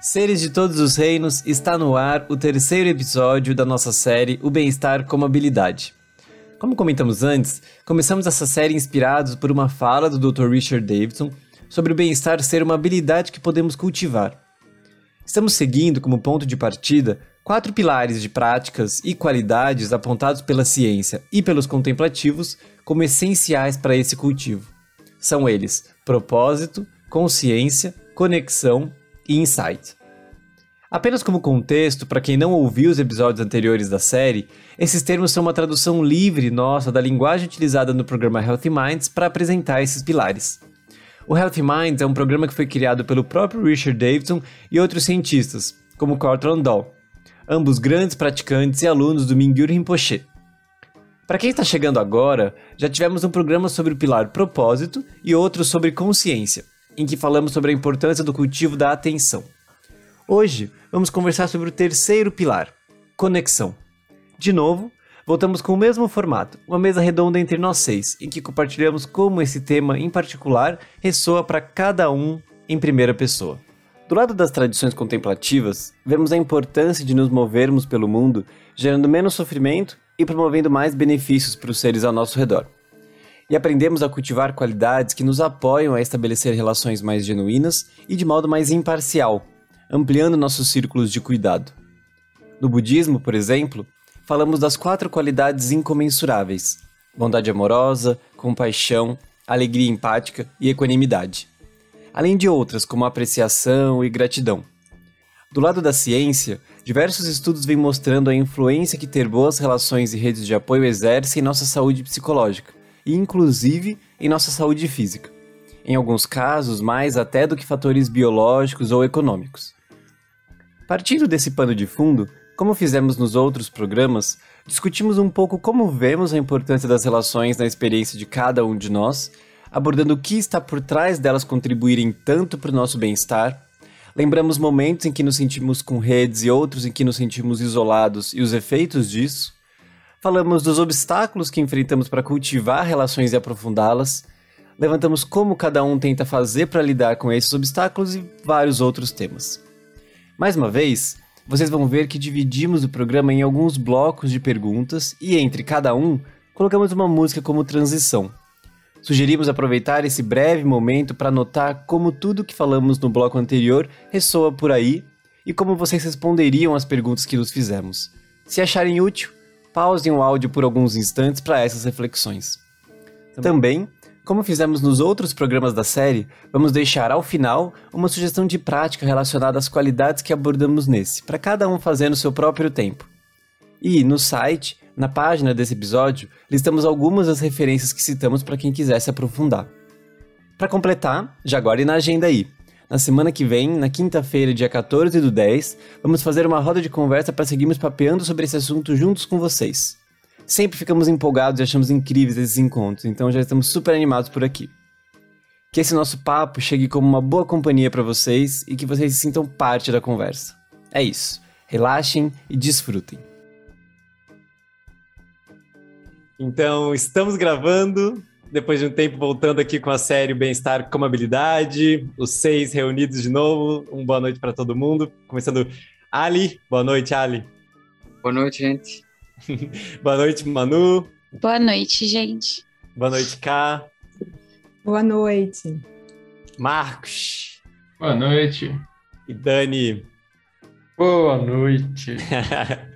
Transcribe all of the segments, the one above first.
Seres de todos os reinos, está no ar o terceiro episódio da nossa série O Bem-Estar como Habilidade. Como comentamos antes, começamos essa série inspirados por uma fala do Dr. Richard Davidson sobre o bem-estar ser uma habilidade que podemos cultivar. Estamos seguindo como ponto de partida quatro pilares de práticas e qualidades apontados pela ciência e pelos contemplativos como essenciais para esse cultivo. São eles propósito, consciência, conexão e insight. Apenas como contexto, para quem não ouviu os episódios anteriores da série, esses termos são uma tradução livre nossa da linguagem utilizada no programa Healthy Minds para apresentar esses pilares. O Healthy Minds é um programa que foi criado pelo próprio Richard Davidson e outros cientistas, como Cortland Doll, ambos grandes praticantes e alunos do Mingyur Rinpoche. Para quem está chegando agora, já tivemos um programa sobre o pilar propósito e outro sobre consciência, em que falamos sobre a importância do cultivo da atenção. Hoje vamos conversar sobre o terceiro pilar, conexão. De novo, voltamos com o mesmo formato, uma mesa redonda entre nós seis, em que compartilhamos como esse tema em particular ressoa para cada um em primeira pessoa. Do lado das tradições contemplativas, vemos a importância de nos movermos pelo mundo, gerando menos sofrimento e promovendo mais benefícios para os seres ao nosso redor. E aprendemos a cultivar qualidades que nos apoiam a estabelecer relações mais genuínas e de modo mais imparcial, ampliando nossos círculos de cuidado. No budismo, por exemplo, falamos das quatro qualidades incomensuráveis: bondade amorosa, compaixão, alegria empática e equanimidade. Além de outras como apreciação e gratidão. Do lado da ciência, diversos estudos vêm mostrando a influência que ter boas relações e redes de apoio exerce em nossa saúde psicológica, e inclusive em nossa saúde física. Em alguns casos, mais até do que fatores biológicos ou econômicos. Partindo desse pano de fundo, como fizemos nos outros programas, discutimos um pouco como vemos a importância das relações na experiência de cada um de nós, abordando o que está por trás delas contribuírem tanto para o nosso bem-estar. Lembramos momentos em que nos sentimos com redes e outros em que nos sentimos isolados e os efeitos disso. Falamos dos obstáculos que enfrentamos para cultivar relações e aprofundá-las. Levantamos como cada um tenta fazer para lidar com esses obstáculos e vários outros temas. Mais uma vez, vocês vão ver que dividimos o programa em alguns blocos de perguntas e entre cada um colocamos uma música como transição. Sugerimos aproveitar esse breve momento para notar como tudo que falamos no bloco anterior ressoa por aí e como vocês responderiam às perguntas que nos fizemos. Se acharem útil, pausem o áudio por alguns instantes para essas reflexões. Também como fizemos nos outros programas da série, vamos deixar ao final uma sugestão de prática relacionada às qualidades que abordamos nesse, para cada um fazer no seu próprio tempo. E no site, na página desse episódio, listamos algumas das referências que citamos para quem quiser se aprofundar. Para completar, já guarde na agenda aí. Na semana que vem, na quinta-feira, dia 14 do 10, vamos fazer uma roda de conversa para seguirmos papeando sobre esse assunto juntos com vocês. Sempre ficamos empolgados e achamos incríveis esses encontros, então já estamos super animados por aqui. Que esse nosso papo chegue como uma boa companhia para vocês e que vocês se sintam parte da conversa. É isso. Relaxem e desfrutem. Então, estamos gravando, depois de um tempo voltando aqui com a série Bem-Estar como Habilidade, os seis reunidos de novo. Um boa noite para todo mundo. Começando, Ali. Boa noite, Ali. Boa noite, gente. Boa noite, Manu. Boa noite, gente. Boa noite, Ká. Boa noite. Marcos. Boa noite. E Dani. Boa noite.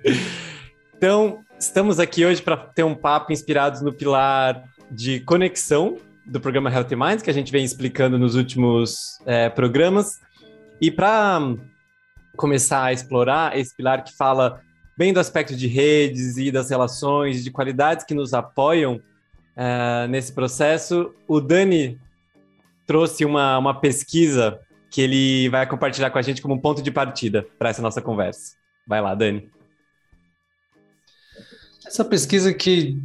então, estamos aqui hoje para ter um papo inspirados no pilar de conexão do programa Healthy Minds, que a gente vem explicando nos últimos é, programas. E para começar a explorar esse pilar que fala bem do aspecto de redes e das relações, de qualidades que nos apoiam uh, nesse processo. O Dani trouxe uma, uma pesquisa que ele vai compartilhar com a gente como ponto de partida para essa nossa conversa. Vai lá, Dani. Essa pesquisa que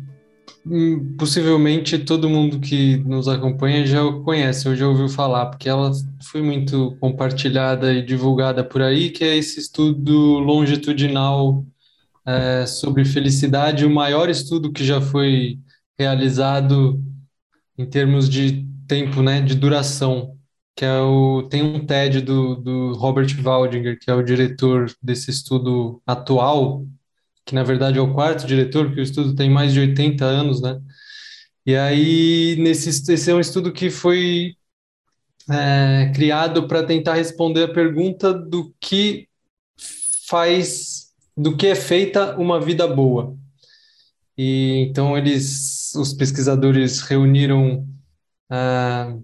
hum, possivelmente todo mundo que nos acompanha já conhece ou já ouviu falar, porque ela foi muito compartilhada e divulgada por aí, que é esse estudo longitudinal é, sobre felicidade, o maior estudo que já foi realizado em termos de tempo, né, de duração, que é o tem um TED do, do Robert Waldinger, que é o diretor desse estudo atual, que na verdade é o quarto diretor, porque o estudo tem mais de 80 anos, né? E aí nesse esse é um estudo que foi é, criado para tentar responder a pergunta do que faz, do que é feita uma vida boa. E então eles, os pesquisadores reuniram ah,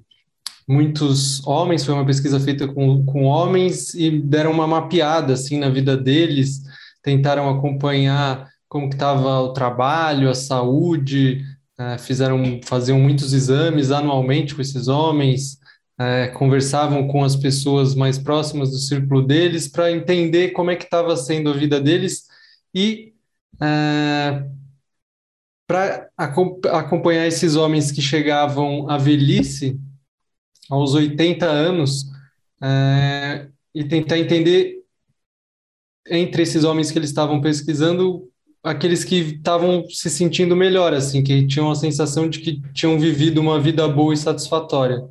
muitos homens, foi uma pesquisa feita com, com homens e deram uma mapeada assim na vida deles, tentaram acompanhar como que estava o trabalho, a saúde, ah, fizeram, faziam muitos exames anualmente com esses homens, é, conversavam com as pessoas mais próximas do círculo deles para entender como é que estava sendo a vida deles e é, para acompanhar esses homens que chegavam à velhice, aos 80 anos, é, e tentar entender entre esses homens que eles estavam pesquisando aqueles que estavam se sentindo melhor, assim, que tinham a sensação de que tinham vivido uma vida boa e satisfatória.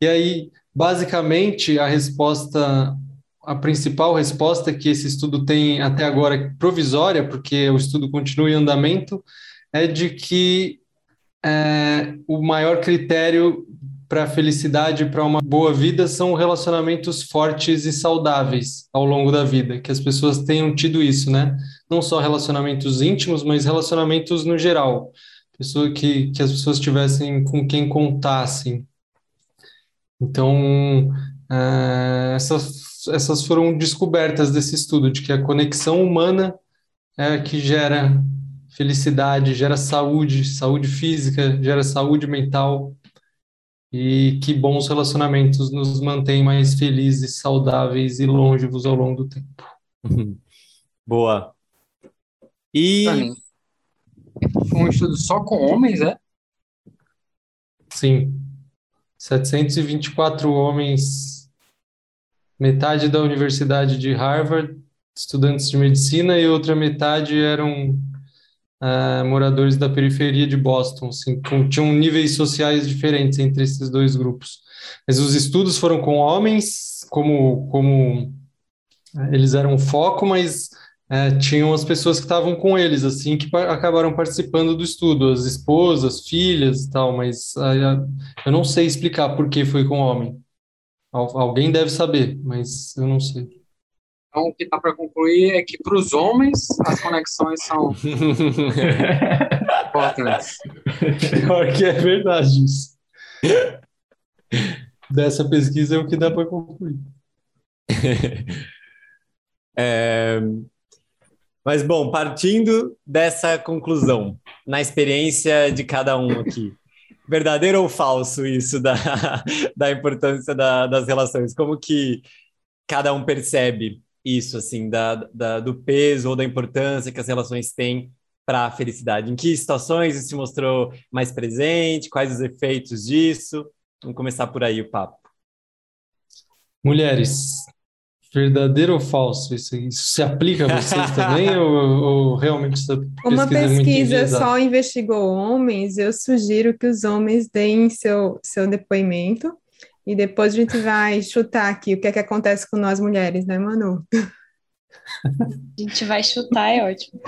E aí, basicamente, a resposta, a principal resposta que esse estudo tem até agora, provisória, porque o estudo continua em andamento, é de que é, o maior critério para a felicidade, para uma boa vida, são relacionamentos fortes e saudáveis ao longo da vida, que as pessoas tenham tido isso, né? Não só relacionamentos íntimos, mas relacionamentos no geral. Pessoa que, que as pessoas tivessem com quem contassem. Então, uh, essas, essas foram descobertas desse estudo, de que a conexão humana é que gera felicidade, gera saúde, saúde física, gera saúde mental, e que bons relacionamentos nos mantêm mais felizes, saudáveis e longevos ao longo do tempo. Boa. E. Um estudo só com homens, é? Sim. 724 homens, metade da Universidade de Harvard, estudantes de medicina, e outra metade eram uh, moradores da periferia de Boston, assim, com, tinham níveis sociais diferentes entre esses dois grupos. Mas os estudos foram com homens, como, como eles eram o foco, mas é, tinham as pessoas que estavam com eles, assim, que acabaram participando do estudo, as esposas, filhas e tal, mas eu não sei explicar por que foi com homem. Alguém deve saber, mas eu não sei. Então, o que dá para concluir é que para os homens as conexões são importantes. Pior que é verdade isso. Dessa pesquisa é o que dá para concluir. É, mas, bom, partindo dessa conclusão, na experiência de cada um aqui, verdadeiro ou falso isso da, da importância da, das relações? Como que cada um percebe isso, assim, da, da, do peso ou da importância que as relações têm para a felicidade? Em que situações isso se mostrou mais presente? Quais os efeitos disso? Vamos começar por aí o papo. Mulheres, Verdadeiro ou falso? Isso, isso se aplica a vocês também ou, ou, realmente essa pesquisa Uma pesquisa é só investigou homens, eu sugiro que os homens deem seu, seu depoimento e depois a gente vai chutar aqui o que é que acontece com nós mulheres, né, Manu? A gente vai chutar, é ótimo.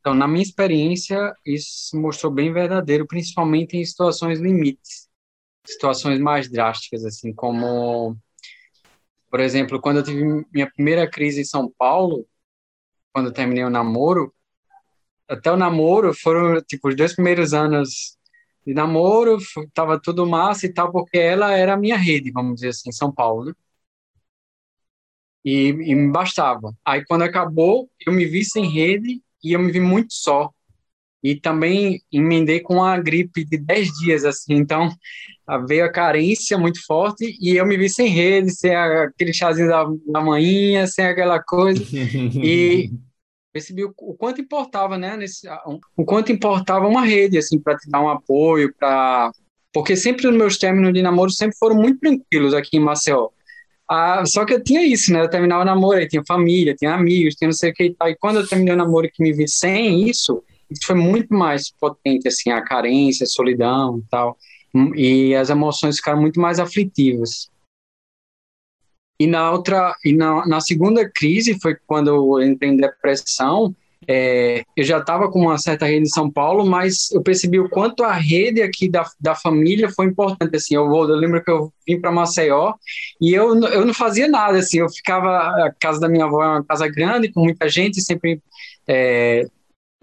Então, na minha experiência, isso mostrou bem verdadeiro, principalmente em situações limites situações mais drásticas, assim, como, por exemplo, quando eu tive minha primeira crise em São Paulo, quando eu terminei o namoro, até o namoro foram, tipo, os dois primeiros anos de namoro, tava tudo massa e tal, porque ela era a minha rede, vamos dizer assim, em São Paulo, né? E, e me bastava. Aí, quando acabou, eu me vi sem rede e eu me vi muito só e também emendei com a gripe de 10 dias, assim, então veio a carência muito forte e eu me vi sem rede, sem aquele chazinho da, da manhã, sem aquela coisa, e percebi o, o, quanto importava, né, nesse, o quanto importava uma rede, assim, para te dar um apoio, para... Porque sempre os meus términos de namoro sempre foram muito tranquilos aqui em Maceió. Ah, só que eu tinha isso, né? Eu terminava o namoro, aí tinha família, tinha amigos, tinha não sei o que e tal. E quando eu terminei o namoro que me vi sem isso, isso foi muito mais potente, assim, a carência, a solidão e tal. E as emoções ficaram muito mais aflitivas. E na outra, e na, na segunda crise foi quando eu entrei em depressão. É, eu já estava com uma certa rede em São Paulo, mas eu percebi o quanto a rede aqui da, da família foi importante. Assim, eu, vou, eu lembro que eu vim para Maceió e eu, eu não fazia nada. Assim, eu ficava a casa da minha avó é uma casa grande com muita gente, sempre é,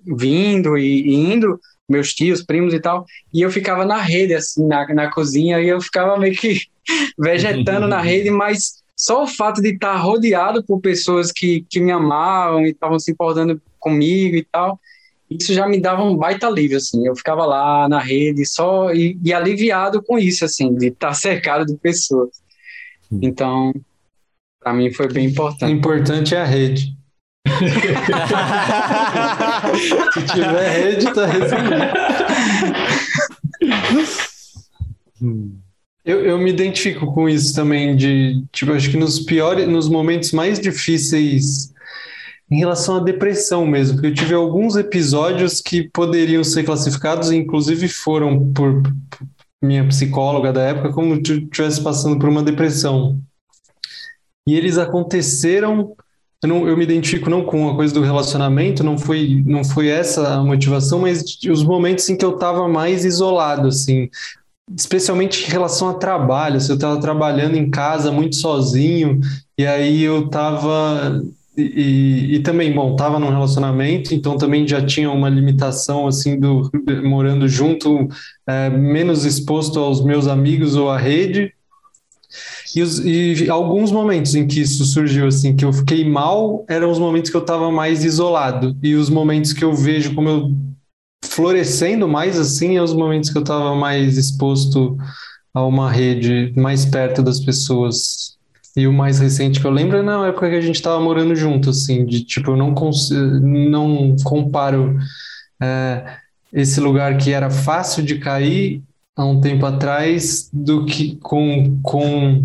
vindo e, e indo meus tios, primos e tal, e eu ficava na rede, assim, na, na cozinha, e eu ficava meio que vegetando na rede, mas só o fato de estar rodeado por pessoas que, que me amavam e estavam se importando comigo e tal, isso já me dava um baita alívio, assim, eu ficava lá na rede só e, e aliviado com isso, assim, de estar cercado de pessoas. Hum. Então, para mim foi bem importante. O importante é a rede. Se tiver rede, tá resumindo. Eu, eu me identifico com isso também, de, tipo, acho que nos piores, nos momentos mais difíceis em relação à depressão mesmo, porque eu tive alguns episódios que poderiam ser classificados, inclusive foram por, por minha psicóloga da época, como se estivesse passando por uma depressão. E eles aconteceram eu, não, eu me identifico não com a coisa do relacionamento, não foi, não foi essa a motivação, mas os momentos em que eu estava mais isolado, assim, especialmente em relação a trabalho, se eu estava trabalhando em casa muito sozinho, e aí eu estava e, e, também, bom, estava num relacionamento, então também já tinha uma limitação, assim, do morando junto, é, menos exposto aos meus amigos ou à rede, e, os, e, alguns momentos em que isso surgiu, assim, que eu fiquei mal, eram os momentos que eu estava mais isolado. E os momentos que eu vejo como eu florescendo mais, assim, é os momentos que eu estava mais exposto a uma rede, mais perto das pessoas. E o mais recente que eu lembro é na época que a gente estava morando junto, assim, de tipo, eu não, não comparo é, esse lugar que era fácil de cair há um tempo atrás do que com, com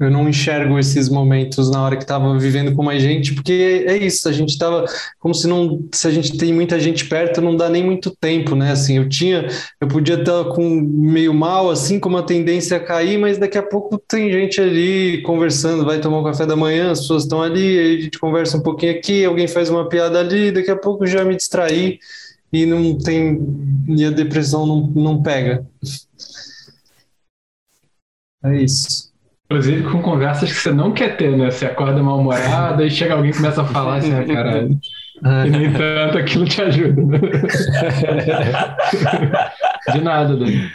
eu não enxergo esses momentos na hora que estava vivendo com mais gente, porque é isso, a gente estava como se não, se a gente tem muita gente perto, não dá nem muito tempo, né? Assim, eu tinha, eu podia estar com meio mal, assim, com uma tendência a cair, mas daqui a pouco tem gente ali conversando, vai tomar um café da manhã, as pessoas estão ali, aí a gente conversa um pouquinho aqui, alguém faz uma piada ali, daqui a pouco já me distraí e não tem, e a depressão não, não pega. É isso. Inclusive com conversas que você não quer ter, né? Você acorda mal-humorado e chega alguém e começa a falar assim, ah, caralho. É. E, no entanto, aquilo te ajuda. Né? De nada, Dani.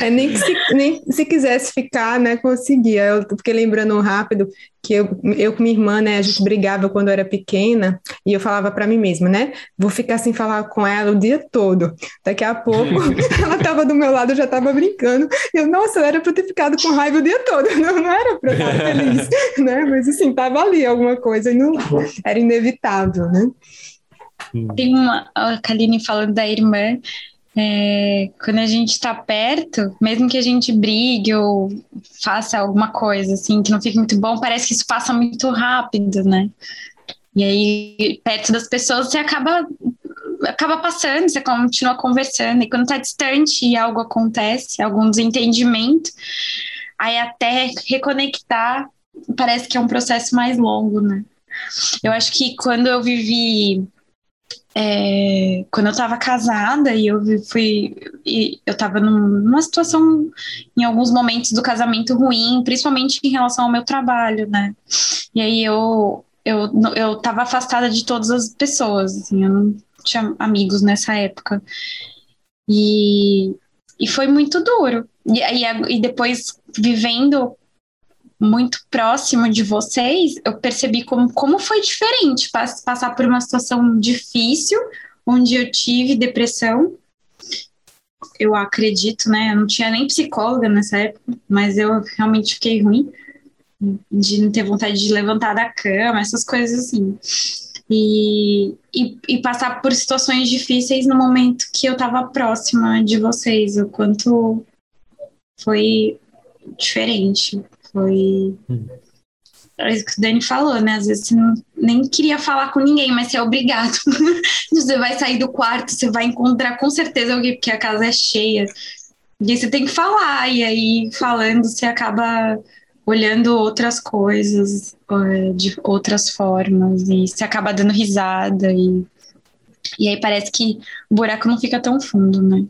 É, nem, se, nem se quisesse ficar, né, conseguia. Eu fiquei lembrando rápido que eu, eu com minha irmã, né, a gente brigava quando eu era pequena e eu falava para mim mesma, né, vou ficar sem falar com ela o dia todo. Daqui a pouco ela estava do meu lado, eu já estava brincando. Eu, nossa, era para ter ficado com raiva o dia todo, não, não era para estar feliz, né, mas assim, tava ali alguma coisa e não era inevitável, né. Tem uma, a Kaline falando da irmã, é, quando a gente está perto, mesmo que a gente brigue ou faça alguma coisa assim que não fique muito bom, parece que isso passa muito rápido, né? E aí, perto das pessoas, você acaba acaba passando, você continua conversando, e quando está distante e algo acontece, algum desentendimento, aí até reconectar parece que é um processo mais longo, né? Eu acho que quando eu vivi é, quando eu estava casada e eu fui e eu estava numa situação em alguns momentos do casamento ruim, principalmente em relação ao meu trabalho, né? E aí eu eu eu estava afastada de todas as pessoas, assim, eu não tinha amigos nessa época. E e foi muito duro. E, e, e depois vivendo muito próximo de vocês, eu percebi como, como foi diferente passar por uma situação difícil, onde eu tive depressão. Eu acredito, né? Eu não tinha nem psicóloga nessa época, mas eu realmente fiquei ruim de não ter vontade de levantar da cama, essas coisas assim. E, e, e, passar por situações difíceis no momento que eu estava próxima de vocês, o quanto foi diferente. Foi. É isso que o Dani falou, né? Às vezes você não, nem queria falar com ninguém, mas você é obrigado. você vai sair do quarto, você vai encontrar com certeza alguém, porque a casa é cheia. E aí você tem que falar, e aí falando você acaba olhando outras coisas é, de outras formas, e você acaba dando risada, e, e aí parece que o buraco não fica tão fundo, né?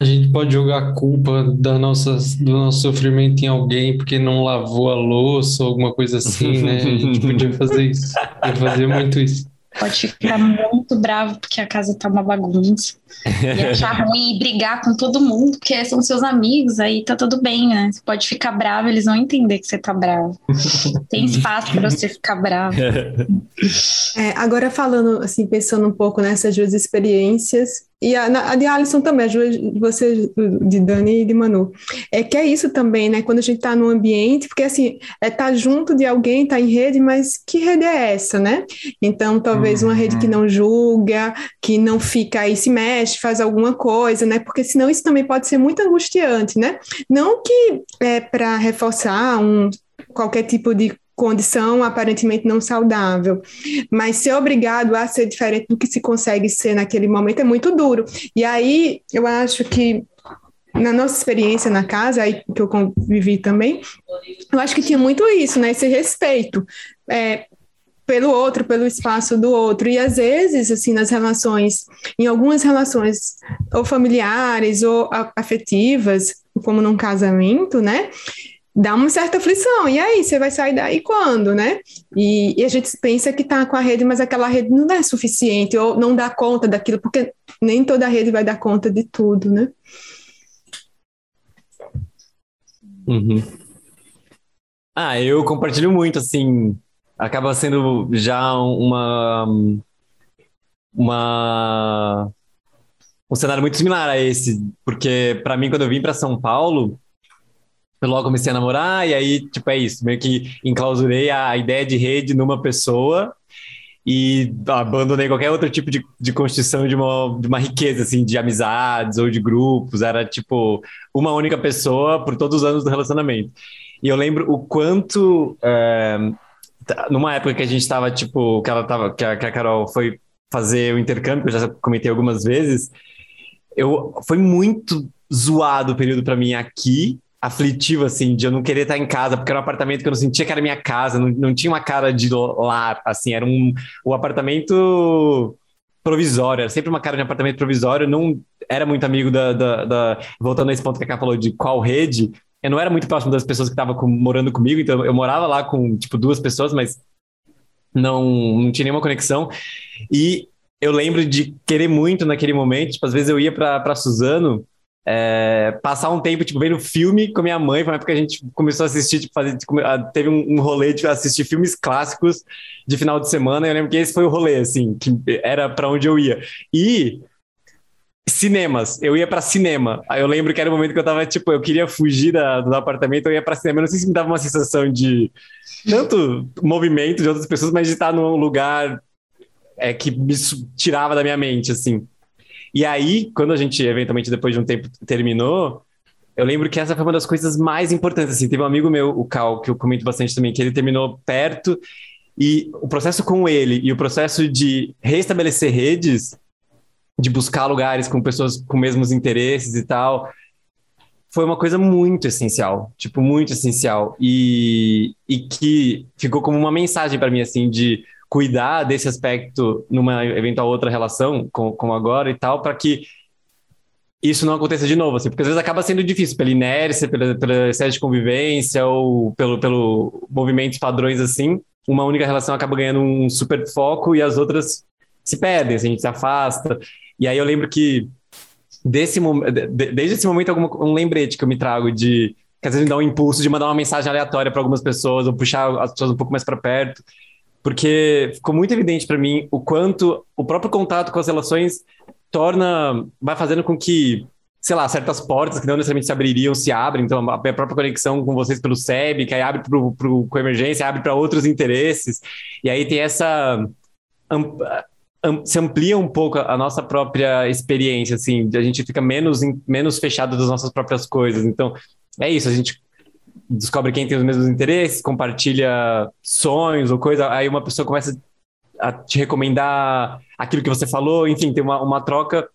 A gente pode jogar a culpa da nossa, do nosso sofrimento em alguém porque não lavou a louça ou alguma coisa assim, né? A gente podia fazer isso. Podia fazer muito isso. Pode ficar muito bravo porque a casa tá uma bagunça. E achar ruim e brigar com todo mundo, porque são seus amigos, aí tá tudo bem, né? Você pode ficar bravo, eles vão entender que você tá bravo. Tem espaço para você ficar bravo. É, agora falando, assim, pensando um pouco nessas duas experiências, e a, a, de Alisson também, a de você, de Dani e de Manu. É que é isso também, né? Quando a gente está no ambiente, porque assim, é estar tá junto de alguém, estar tá em rede, mas que rede é essa, né? Então, talvez uma rede que uhum. não julga, que não fica aí, se mexe, faz alguma coisa, né? Porque senão isso também pode ser muito angustiante, né? Não que é para reforçar um qualquer tipo de condição aparentemente não saudável. Mas ser obrigado a ser diferente do que se consegue ser naquele momento é muito duro. E aí eu acho que na nossa experiência na casa, aí que eu convivi também, eu acho que tinha muito isso, né? Esse respeito. É, pelo outro, pelo espaço do outro. E às vezes, assim, nas relações, em algumas relações, ou familiares ou afetivas, como num casamento, né? Dá uma certa aflição. E aí, você vai sair daí quando, né? E, e a gente pensa que está com a rede, mas aquela rede não é suficiente, ou não dá conta daquilo, porque nem toda rede vai dar conta de tudo, né? Uhum. Ah, eu compartilho muito, assim, acaba sendo já uma uma um cenário muito similar a esse, porque para mim quando eu vim para São Paulo, eu logo comecei a namorar, e aí, tipo, é isso, meio que enclausurei a ideia de rede numa pessoa e abandonei qualquer outro tipo de, de constituição de uma, de uma riqueza, assim, de amizades ou de grupos. Era, tipo, uma única pessoa por todos os anos do relacionamento. E eu lembro o quanto, é, numa época que a gente estava, tipo, que ela tava, que a, que a Carol foi fazer o intercâmbio, que eu já comentei algumas vezes, eu, foi muito zoado o período para mim aqui, aflitivo, assim, de eu não querer estar em casa, porque era um apartamento que eu não sentia que era minha casa, não, não tinha uma cara de lar, assim, era um, um apartamento provisório, era sempre uma cara de apartamento provisório, não era muito amigo da, da, da voltando a esse ponto que a Ká falou de qual rede, eu não era muito próximo das pessoas que estavam morando comigo, então eu morava lá com, tipo, duas pessoas, mas não, não tinha nenhuma conexão, e eu lembro de querer muito naquele momento, tipo, às vezes eu ia para Suzano, é, passar um tempo, tipo, vendo filme com minha mãe, foi uma época que a gente começou a assistir, tipo, fazer, tipo, teve um, um, rolê de assistir filmes clássicos de final de semana, eu lembro que esse foi o rolê, assim, que era para onde eu ia. E cinemas, eu ia para cinema. Eu lembro que era o momento que eu tava, tipo, eu queria fugir da, do apartamento, eu ia para cinema. Eu não sei se me dava uma sensação de tanto movimento de outras pessoas, mas de estar num lugar é, que me tirava da minha mente, assim. E aí, quando a gente, eventualmente, depois de um tempo, terminou, eu lembro que essa foi uma das coisas mais importantes. Assim, teve um amigo meu, o Cal, que eu comento bastante também, que ele terminou perto, e o processo com ele e o processo de restabelecer redes, de buscar lugares com pessoas com mesmos interesses e tal, foi uma coisa muito essencial, tipo, muito essencial. E, e que ficou como uma mensagem para mim, assim, de cuidar desse aspecto numa eventual outra relação, como, como agora e tal, para que isso não aconteça de novo, assim, porque às vezes acaba sendo difícil pela inércia, pela, pela excesso de convivência ou pelo, pelo movimentos padrões assim, uma única relação acaba ganhando um super foco e as outras se perdem, assim, a gente se afasta. E aí eu lembro que desse desde esse momento algum um lembrete que eu me trago de que às vezes me dá um impulso de mandar uma mensagem aleatória para algumas pessoas ou puxar as pessoas um pouco mais para perto porque ficou muito evidente para mim o quanto o próprio contato com as relações torna, vai fazendo com que, sei lá, certas portas que não necessariamente se abririam se abrem. Então, a própria conexão com vocês pelo SEB, que aí abre para o com emergência, abre para outros interesses. E aí tem essa se amplia um pouco a nossa própria experiência, assim, a gente fica menos, menos fechado das nossas próprias coisas. Então, é isso, a gente descobre quem tem os mesmos interesses, compartilha sonhos ou coisa, aí uma pessoa começa a te recomendar aquilo que você falou, enfim, tem uma, uma troca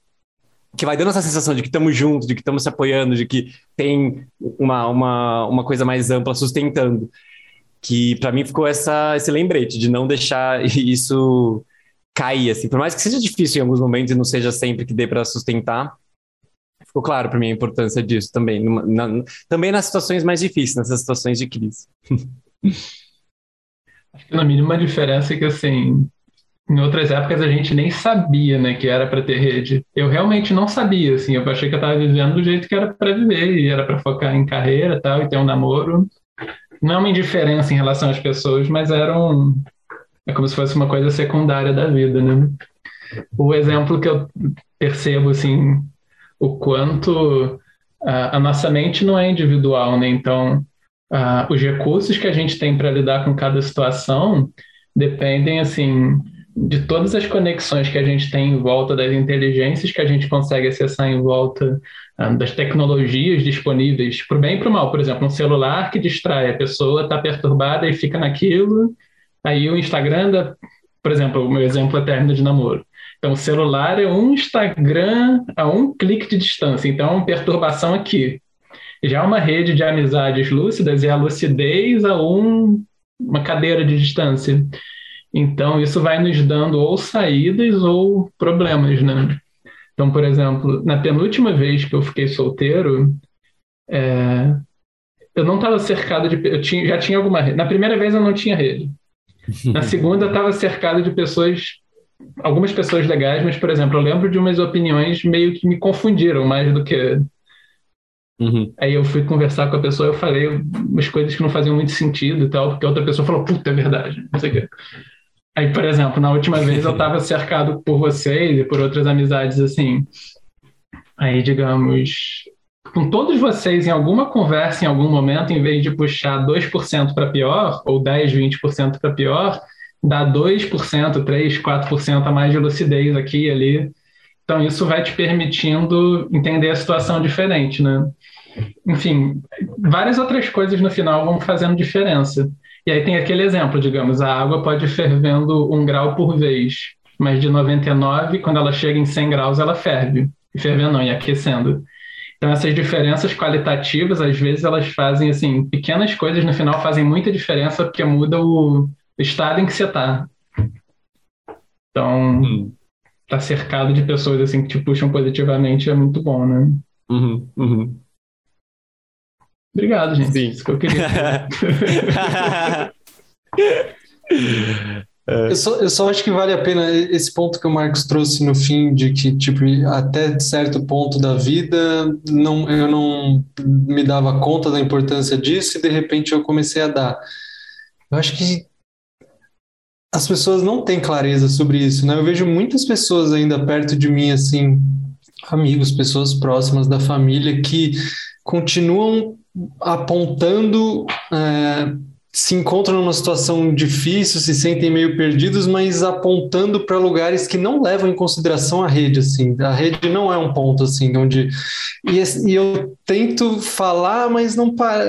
que vai dando essa sensação de que estamos juntos, de que estamos se apoiando, de que tem uma, uma, uma coisa mais ampla sustentando. Que para mim ficou essa, esse lembrete de não deixar isso cair, assim. Por mais que seja difícil em alguns momentos e não seja sempre que dê para sustentar, ficou claro para mim a importância disso também. Na, também nas situações mais difíceis, nessas situações de crise. Acho que na mínima diferença é que, assim, em outras épocas a gente nem sabia, né, que era para ter rede. Eu realmente não sabia, assim, eu achei que eu estava vivendo do jeito que era para viver, e era para focar em carreira tal, e ter um namoro. Não é uma indiferença em relação às pessoas, mas era um, é como se fosse uma coisa secundária da vida, né? O exemplo que eu percebo, assim, o quanto a, a nossa mente não é individual, né? Então, a, os recursos que a gente tem para lidar com cada situação dependem, assim, de todas as conexões que a gente tem em volta, das inteligências que a gente consegue acessar em volta, das tecnologias disponíveis, para o bem e para o mal. Por exemplo, um celular que distrai, a pessoa está perturbada e fica naquilo, Aí o Instagram, da, por exemplo, o meu exemplo eterno de namoro. Então, o celular é um Instagram a um clique de distância, então é uma perturbação aqui. Já uma rede de amizades lúcidas é a lucidez a um, uma cadeira de distância. Então, isso vai nos dando ou saídas ou problemas, né? Então, por exemplo, na penúltima vez que eu fiquei solteiro, é, eu não estava cercado de. Eu tinha, já tinha alguma rede. Na primeira vez eu não tinha rede. Na segunda, estava cercado de pessoas, algumas pessoas legais, mas, por exemplo, eu lembro de umas opiniões meio que me confundiram mais do que. Uhum. Aí eu fui conversar com a pessoa, eu falei umas coisas que não faziam muito sentido e tal, porque a outra pessoa falou, puta, é verdade, não sei o quê. Aí, por exemplo, na última vez eu estava cercado por vocês e por outras amizades assim. Aí, digamos, com todos vocês em alguma conversa, em algum momento, em vez de puxar 2% para pior, ou 10, 20% para pior, dá 2%, 3, 4% a mais de lucidez aqui e ali. Então, isso vai te permitindo entender a situação diferente, né? Enfim, várias outras coisas no final vão fazendo diferença. E aí tem aquele exemplo, digamos, a água pode ir fervendo um grau por vez, mas de 99, quando ela chega em 100 graus, ela ferve. E fervendo não, e aquecendo. Então essas diferenças qualitativas, às vezes elas fazem assim, pequenas coisas no final fazem muita diferença porque muda o estado em que você está. Então, hum. tá cercado de pessoas assim que te puxam positivamente é muito bom, né? Uhum, uhum. Obrigado, gente. Sim. Isso que eu queria. É. Eu, só, eu só acho que vale a pena esse ponto que o Marcos trouxe no fim, de que, tipo, até certo ponto da vida, não, eu não me dava conta da importância disso e de repente eu comecei a dar. Eu acho que as pessoas não têm clareza sobre isso, né? Eu vejo muitas pessoas ainda perto de mim, assim, amigos, pessoas próximas da família, que continuam apontando. É, se encontram numa situação difícil, se sentem meio perdidos, mas apontando para lugares que não levam em consideração a rede, assim. A rede não é um ponto, assim, onde... E, e eu tento falar, mas não para...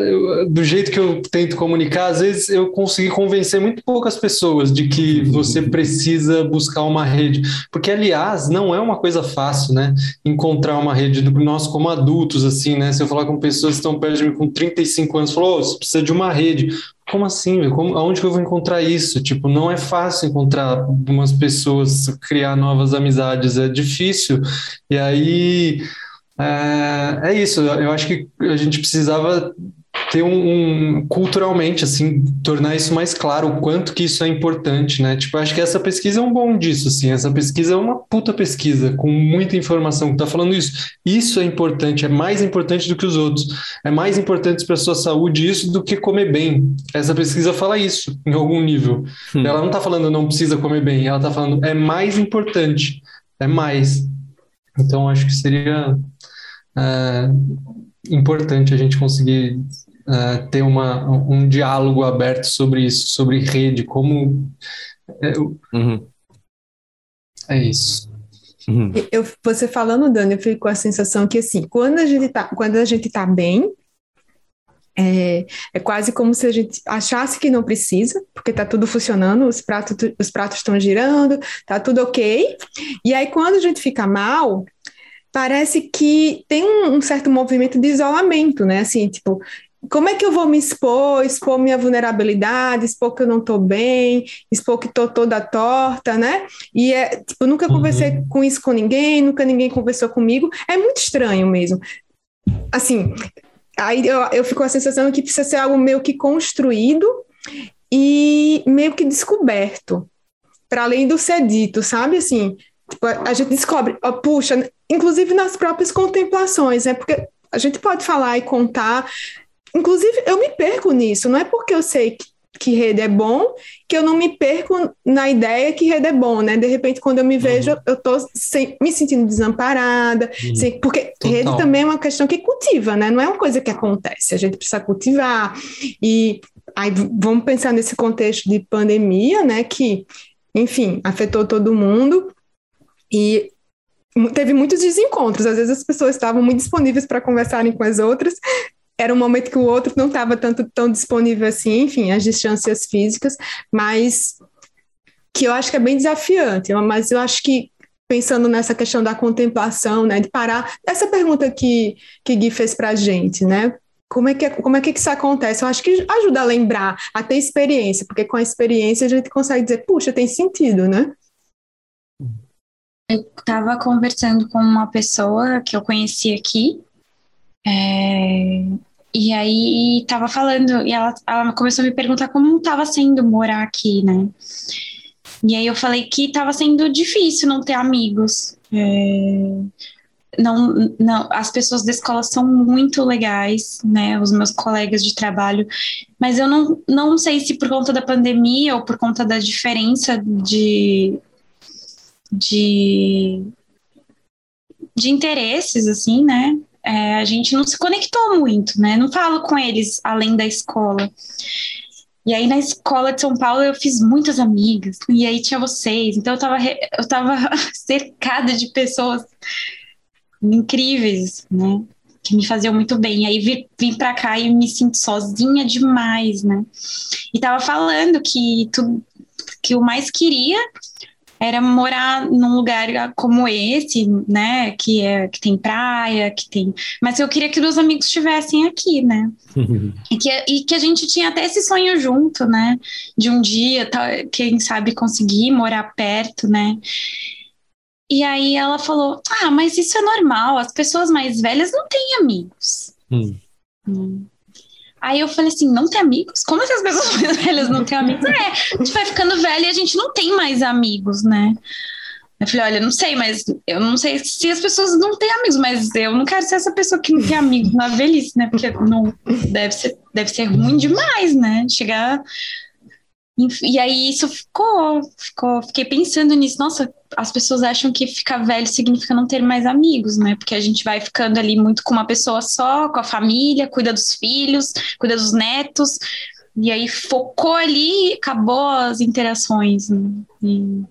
do jeito que eu tento comunicar, às vezes eu consegui convencer muito poucas pessoas de que você precisa buscar uma rede. Porque, aliás, não é uma coisa fácil, né? Encontrar uma rede, nós como adultos, assim, né? Se eu falar com pessoas que estão perto de mim com 35 anos, falou, oh, você precisa de uma rede como assim? Como, aonde que eu vou encontrar isso? Tipo, não é fácil encontrar umas pessoas, criar novas amizades, é difícil. E aí é, é isso. Eu acho que a gente precisava ter um, um, culturalmente assim tornar isso mais claro o quanto que isso é importante, né? Tipo, acho que essa pesquisa é um bom disso, assim. Essa pesquisa é uma puta pesquisa com muita informação que tá falando isso. Isso é importante, é mais importante do que os outros. É mais importante para sua saúde isso do que comer bem. Essa pesquisa fala isso em algum nível. Hum. Ela não tá falando não precisa comer bem, ela tá falando é mais importante, é mais. Então acho que seria é, importante a gente conseguir uh, ter uma, um diálogo aberto sobre isso, sobre rede, como. É, uhum. É isso. Uhum. Eu, você falando, Dani, eu fico com a sensação que, assim, quando a gente tá, quando a gente tá bem, é, é quase como se a gente achasse que não precisa, porque tá tudo funcionando, os pratos os pratos estão girando, tá tudo ok. E aí, quando a gente fica mal, parece que tem um, um certo movimento de isolamento, né? Assim, tipo, como é que eu vou me expor, expor minha vulnerabilidade, expor que eu não estou bem, expor que estou toda torta, né? E é, tipo, nunca conversei uhum. com isso com ninguém, nunca ninguém conversou comigo. É muito estranho mesmo. Assim, aí eu, eu fico com a sensação que precisa ser algo meio que construído e meio que descoberto, para além do ser dito, sabe? Assim, tipo, a gente descobre, ó, puxa, inclusive nas próprias contemplações, né? Porque a gente pode falar e contar Inclusive, eu me perco nisso, não é porque eu sei que, que rede é bom que eu não me perco na ideia que rede é bom, né? De repente, quando eu me vejo, uhum. eu tô sem, me sentindo desamparada, uhum. sem, porque Total. rede também é uma questão que cultiva, né? Não é uma coisa que acontece, a gente precisa cultivar. E aí vamos pensar nesse contexto de pandemia, né? Que, enfim, afetou todo mundo. E teve muitos desencontros. Às vezes as pessoas estavam muito disponíveis para conversarem com as outras, era um momento que o outro não estava tanto tão disponível assim, enfim, as distâncias físicas, mas que eu acho que é bem desafiante, mas eu acho que pensando nessa questão da contemplação, né, de parar, essa pergunta que que Gui fez para a gente, né, como é, que, como é que isso acontece? Eu acho que ajuda a lembrar, a ter experiência, porque com a experiência a gente consegue dizer, puxa, tem sentido, né? Eu estava conversando com uma pessoa que eu conheci aqui, é, e aí tava falando, e ela, ela começou a me perguntar como estava sendo morar aqui, né? E aí eu falei que estava sendo difícil não ter amigos. É, não, não, as pessoas da escola são muito legais, né? Os meus colegas de trabalho, mas eu não, não sei se por conta da pandemia ou por conta da diferença de, de, de interesses, assim, né? É, a gente não se conectou muito, né? Não falo com eles além da escola. E aí na escola de São Paulo eu fiz muitas amigas, e aí tinha vocês, então eu tava, eu tava cercada de pessoas incríveis, né? Que me faziam muito bem. E aí vim, vim pra cá e me sinto sozinha demais, né? E tava falando que, tu, que o mais queria era morar num lugar como esse, né, que é que tem praia, que tem, mas eu queria que os amigos estivessem aqui, né? e, que, e que a gente tinha até esse sonho junto, né? De um dia, tá, quem sabe conseguir morar perto, né? E aí ela falou: Ah, mas isso é normal, as pessoas mais velhas não têm amigos. Hum. Hum. Aí eu falei assim, não tem amigos? Como essas pessoas mais velhas não têm amigos? É, a gente vai ficando velha e a gente não tem mais amigos, né? Eu falei, olha, não sei, mas eu não sei se as pessoas não têm amigos, mas eu não quero ser essa pessoa que não tem amigos na velhice, né? Porque não deve ser, deve ser ruim demais, né? Chegar e aí isso ficou, ficou, fiquei pensando nisso. Nossa, as pessoas acham que ficar velho significa não ter mais amigos, né? Porque a gente vai ficando ali muito com uma pessoa só, com a família, cuida dos filhos, cuida dos netos, e aí focou ali e acabou as interações. Né? E...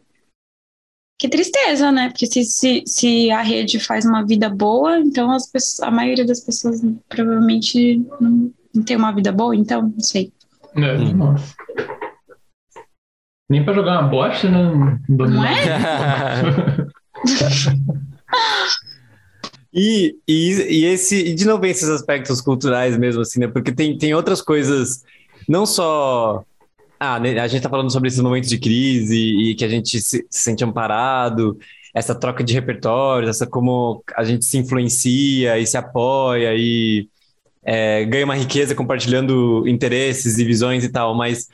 Que tristeza, né? Porque se, se, se, a rede faz uma vida boa, então as pessoas, a maioria das pessoas provavelmente não, não tem uma vida boa, então, não sei. É, nossa. Nem pra jogar uma bosta, né? Não é? e, e, e esse, e de novo, esses aspectos culturais mesmo, assim, né? Porque tem, tem outras coisas, não só. Ah, né, a gente tá falando sobre esses momentos de crise e que a gente se, se sente amparado, essa troca de repertórios, essa como a gente se influencia e se apoia e é, ganha uma riqueza compartilhando interesses e visões e tal, mas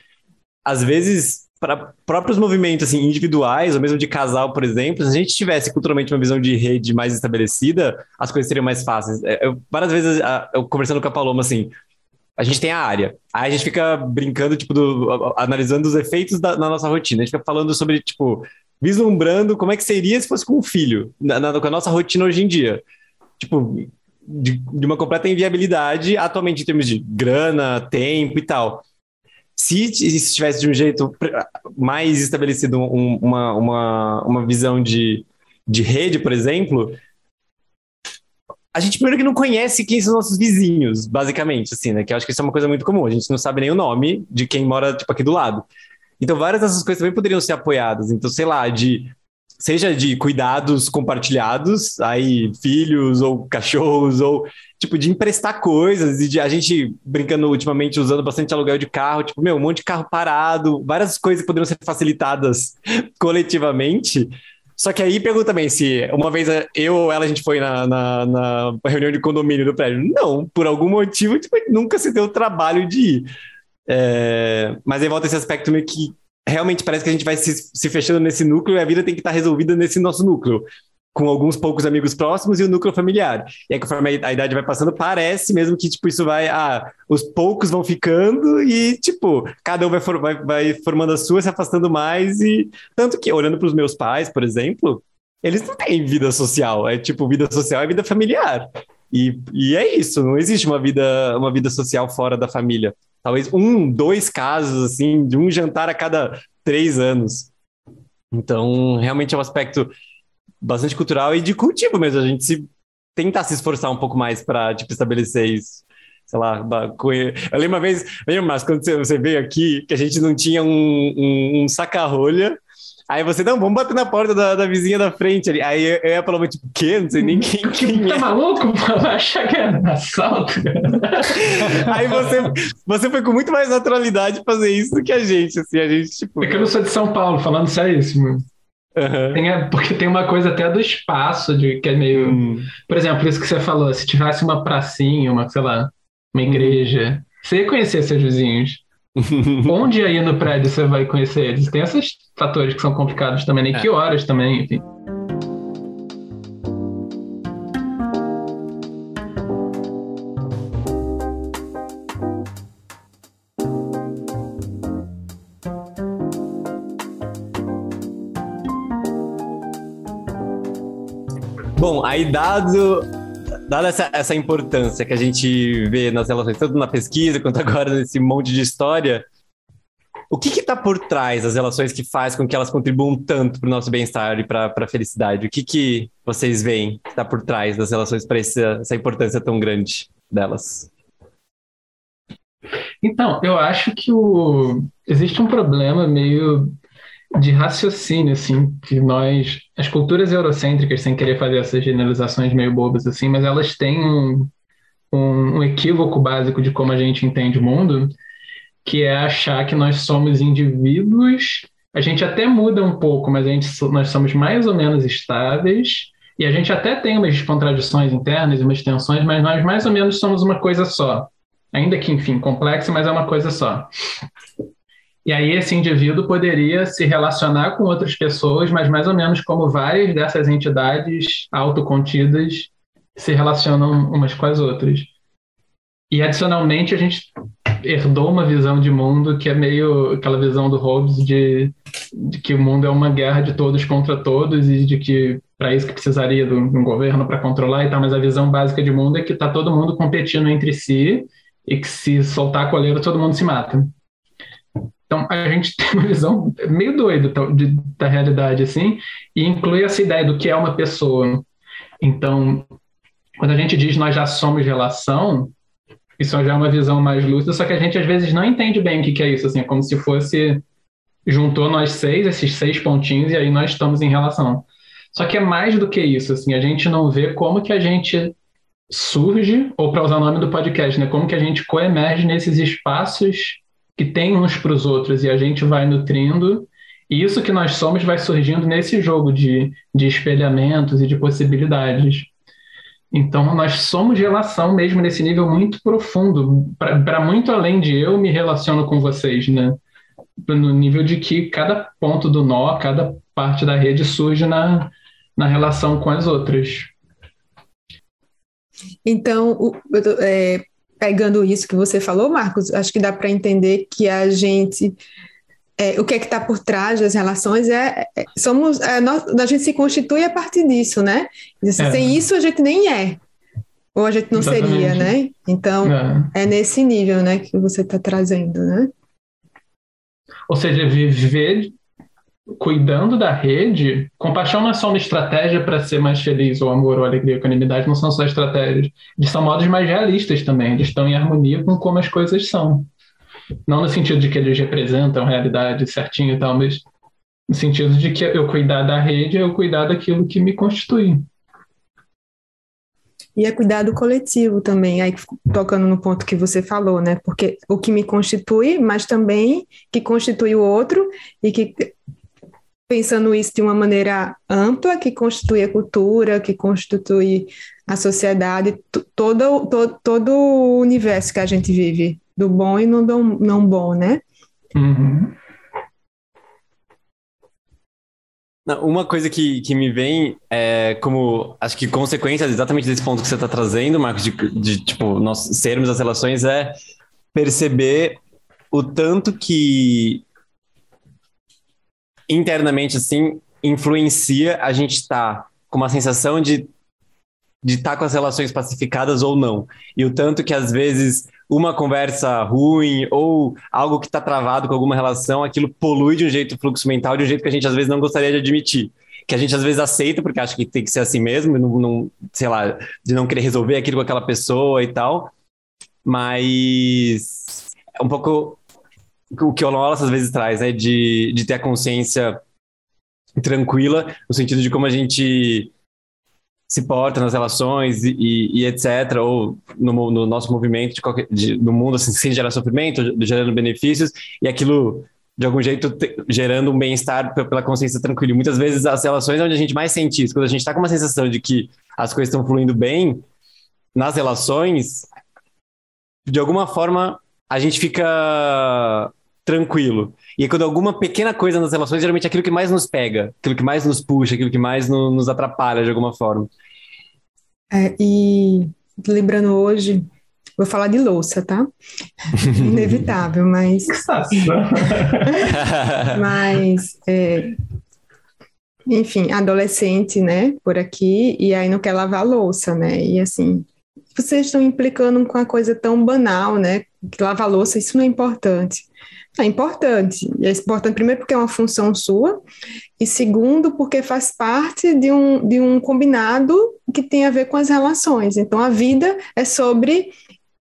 às vezes para próprios movimentos assim, individuais, ou mesmo de casal, por exemplo, se a gente tivesse culturalmente uma visão de rede mais estabelecida, as coisas seriam mais fáceis. É, eu, várias vezes, eu conversando com a Paloma, assim, a gente tem a área, aí a gente fica brincando, tipo, do, analisando os efeitos da, na nossa rotina, a gente fica falando sobre, tipo, vislumbrando como é que seria se fosse com um filho, na, na, com a nossa rotina hoje em dia. Tipo, de, de uma completa inviabilidade atualmente em termos de grana, tempo e tal se estivesse de um jeito mais estabelecido um, uma, uma, uma visão de, de rede, por exemplo, a gente primeiro que não conhece quem são nossos vizinhos, basicamente, assim, né? Que eu acho que isso é uma coisa muito comum. A gente não sabe nem o nome de quem mora, tipo, aqui do lado. Então, várias dessas coisas também poderiam ser apoiadas. Então, sei lá, de seja de cuidados compartilhados, aí filhos ou cachorros, ou tipo de emprestar coisas, e de a gente brincando ultimamente usando bastante aluguel de carro, tipo, meu, um monte de carro parado, várias coisas poderiam ser facilitadas coletivamente. Só que aí pergunta também se uma vez eu ou ela a gente foi na, na, na reunião de condomínio do prédio. Não, por algum motivo, tipo, nunca se deu o trabalho de ir. É, mas aí volta esse aspecto meio que realmente parece que a gente vai se, se fechando nesse núcleo e a vida tem que estar resolvida nesse nosso núcleo com alguns poucos amigos próximos e o núcleo familiar. E aí, conforme a idade vai passando, parece mesmo que, tipo, isso vai... Ah, os poucos vão ficando e, tipo, cada um vai, for, vai, vai formando a sua, se afastando mais e... Tanto que, olhando para os meus pais, por exemplo, eles não têm vida social. É, tipo, vida social é vida familiar. E, e é isso, não existe uma vida, uma vida social fora da família talvez um, dois casos, assim, de um jantar a cada três anos. Então, realmente é um aspecto bastante cultural e de cultivo mesmo. A gente se tentar se esforçar um pouco mais para tipo, estabelecer isso. Sei lá, eu lembro uma vez, lembra, mas quando você veio aqui, que a gente não tinha um, um, um saca-rolha Aí você, não, vamos bater na porta da, da vizinha da frente ali. Aí eu, eu ia falar, tipo, quê? Não sei nem quem, quem Tá é. maluco? Vai achar que é assalto? Aí você, você foi com muito mais naturalidade fazer isso do que a gente, assim, a gente, tipo... É que eu não sou de São Paulo, falando seríssimo. Uhum. Tem, porque tem uma coisa até do espaço, de, que é meio... Hum. Por exemplo, isso que você falou, se tivesse uma pracinha, uma, sei lá, uma igreja, hum. você ia conhecer seus vizinhos. Onde aí no prédio você vai conhecer eles? Tem esses fatores que são complicados também, nem né? é. que horas também, enfim. Bom, aí dado dada essa, essa importância que a gente vê nas relações, tanto na pesquisa quanto agora nesse monte de história, o que está por trás das relações que faz com que elas contribuam tanto para o nosso bem-estar e para a felicidade? O que, que vocês veem que está por trás das relações para essa importância tão grande delas? Então, eu acho que o... existe um problema meio de raciocínio, assim, que nós, as culturas eurocêntricas, sem querer fazer essas generalizações meio bobas, assim, mas elas têm um, um, um equívoco básico de como a gente entende o mundo, que é achar que nós somos indivíduos, a gente até muda um pouco, mas a gente, nós somos mais ou menos estáveis, e a gente até tem umas contradições internas umas tensões, mas nós mais ou menos somos uma coisa só. Ainda que, enfim, complexa, mas é uma coisa só. E aí esse indivíduo poderia se relacionar com outras pessoas, mas mais ou menos como várias dessas entidades autocontidas se relacionam umas com as outras. E adicionalmente a gente herdou uma visão de mundo que é meio aquela visão do Hobbes de, de que o mundo é uma guerra de todos contra todos e de que para isso que precisaria de um governo para controlar e tal, mas a visão básica de mundo é que está todo mundo competindo entre si e que se soltar a coleira todo mundo se mata. Então, a gente tem uma visão meio doida da realidade, assim, e inclui essa ideia do que é uma pessoa. Então, quando a gente diz nós já somos relação, isso já é uma visão mais lúcida, só que a gente às vezes não entende bem o que, que é isso, assim, é como se fosse juntou nós seis, esses seis pontinhos, e aí nós estamos em relação. Só que é mais do que isso, assim, a gente não vê como que a gente surge, ou para usar o nome do podcast, né, como que a gente coemerge nesses espaços que tem uns para os outros e a gente vai nutrindo. E isso que nós somos vai surgindo nesse jogo de, de espelhamentos e de possibilidades. Então, nós somos relação mesmo nesse nível muito profundo, para muito além de eu me relaciono com vocês, né? No nível de que cada ponto do nó, cada parte da rede surge na, na relação com as outras. Então, o, é, pegando isso que você falou, Marcos, acho que dá para entender que a gente é, o que é que está por trás das relações é, é somos é, nós, a gente se constitui a partir disso, né? É. Sem isso a gente nem é ou a gente não Exatamente. seria, né? Então é. é nesse nível, né, que você está trazendo, né? Ou seja, viver cuidando da rede, compaixão não é só uma estratégia para ser mais feliz, ou amor, ou alegria, equanimidade, não são só estratégias. Eles são modos mais realistas também, eles estão em harmonia com como as coisas são. Não no sentido de que eles representam a realidade certinho e tal, mas no sentido de que eu cuidar da rede é eu cuidar daquilo que me constitui. E é cuidado coletivo também, aí tocando no ponto que você falou, né? Porque o que me constitui, mas também que constitui o outro e que pensando isso de uma maneira ampla, que constitui a cultura, que constitui a sociedade, todo, todo, todo o universo que a gente vive, do bom e no não bom, né? Uhum. Uma coisa que, que me vem é como, acho que consequência exatamente desse ponto que você está trazendo, Marcos, de, de, tipo, nós sermos as relações, é perceber o tanto que internamente, assim, influencia a gente estar tá com uma sensação de de estar tá com as relações pacificadas ou não. E o tanto que às vezes uma conversa ruim ou algo que está travado com alguma relação, aquilo polui de um jeito o fluxo mental, de um jeito que a gente às vezes não gostaria de admitir. Que a gente às vezes aceita porque acha que tem que ser assim mesmo, não, não sei lá, de não querer resolver aquilo com aquela pessoa e tal. Mas é um pouco o que o Lola às vezes traz, né? De, de ter a consciência tranquila, no sentido de como a gente se porta nas relações e, e, e etc., ou no, no, nosso movimento de qualquer, de, no mundo, assim, sem gerar sofrimento, gerando benefícios, e aquilo, de algum jeito, te, gerando um bem-estar pela consciência tranquila. E muitas vezes as relações onde a gente mais sente isso, quando a gente está com uma sensação de que as coisas estão fluindo bem, nas relações, de alguma forma, a gente fica tranquilo. E quando alguma pequena coisa nas relações, geralmente é aquilo que mais nos pega, aquilo que mais nos puxa, aquilo que mais no, nos atrapalha de alguma forma. É, e lembrando hoje, vou falar de louça, tá? Inevitável, mas. mas. É, enfim, adolescente, né, por aqui, e aí não quer lavar louça, né? E assim, vocês estão implicando com uma coisa tão banal, né? Que lavar louça, isso não é importante. É importante. É importante, primeiro, porque é uma função sua, e segundo, porque faz parte de um, de um combinado que tem a ver com as relações. Então, a vida é sobre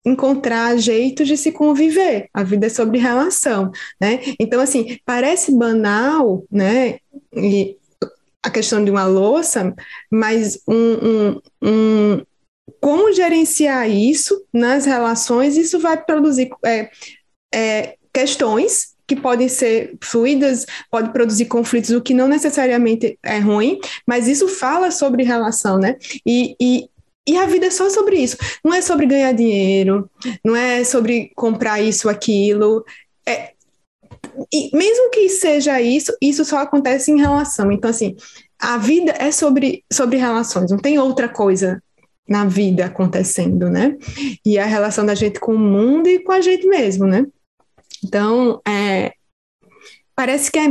encontrar jeitos de se conviver. A vida é sobre relação, né? Então, assim, parece banal, né? E a questão de uma louça, mas um, um, um como gerenciar isso nas relações, isso vai produzir é, é, questões que podem ser fluidas, pode produzir conflitos, o que não necessariamente é ruim, mas isso fala sobre relação, né? E, e, e a vida é só sobre isso. Não é sobre ganhar dinheiro, não é sobre comprar isso, aquilo. É, e mesmo que seja isso, isso só acontece em relação. Então, assim, a vida é sobre, sobre relações, não tem outra coisa na vida acontecendo, né? E a relação da gente com o mundo e com a gente mesmo, né? Então, é, parece que é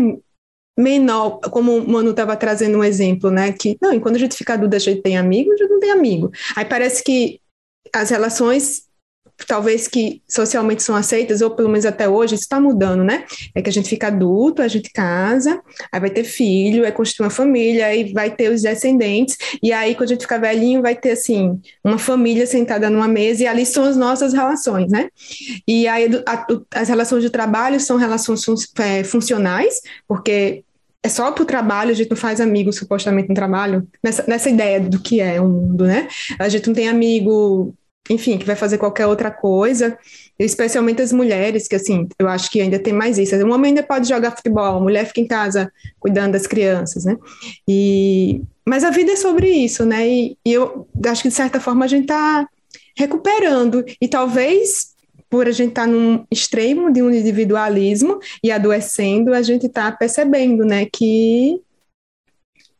menor, como o Manu estava trazendo um exemplo, né? Que, não, quando a gente fica adulto, a gente tem amigo, a gente não tem amigo. Aí parece que as relações talvez que socialmente são aceitas, ou pelo menos até hoje, isso está mudando, né? É que a gente fica adulto, a gente casa, aí vai ter filho, aí constitui uma família, aí vai ter os descendentes, e aí quando a gente ficar velhinho, vai ter, assim, uma família sentada numa mesa, e ali são as nossas relações, né? E aí a, as relações de trabalho são relações é, funcionais, porque é só para o trabalho, a gente não faz amigos supostamente no trabalho, nessa, nessa ideia do que é o mundo, né? A gente não tem amigo enfim, que vai fazer qualquer outra coisa, especialmente as mulheres, que assim, eu acho que ainda tem mais isso. Um homem ainda pode jogar futebol, a mulher fica em casa cuidando das crianças, né? E, mas a vida é sobre isso, né? E, e eu acho que de certa forma a gente está recuperando, e talvez por a gente estar tá num extremo de um individualismo e adoecendo, a gente está percebendo, né, que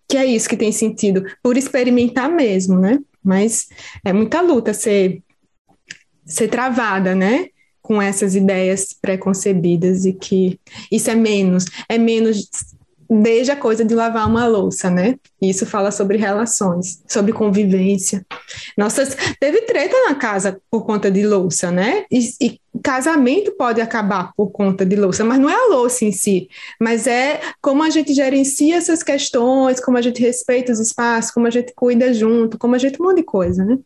que é isso que tem sentido, por experimentar mesmo, né? Mas é muita luta ser, ser travada, né? Com essas ideias preconcebidas e que isso é menos, é menos desde a coisa de lavar uma louça, né? Isso fala sobre relações, sobre convivência. Nossas, teve treta na casa por conta de louça, né? E, e casamento pode acabar por conta de louça, mas não é a louça em si, mas é como a gente gerencia essas questões, como a gente respeita os espaços, como a gente cuida junto, como a gente um monte de coisa, né?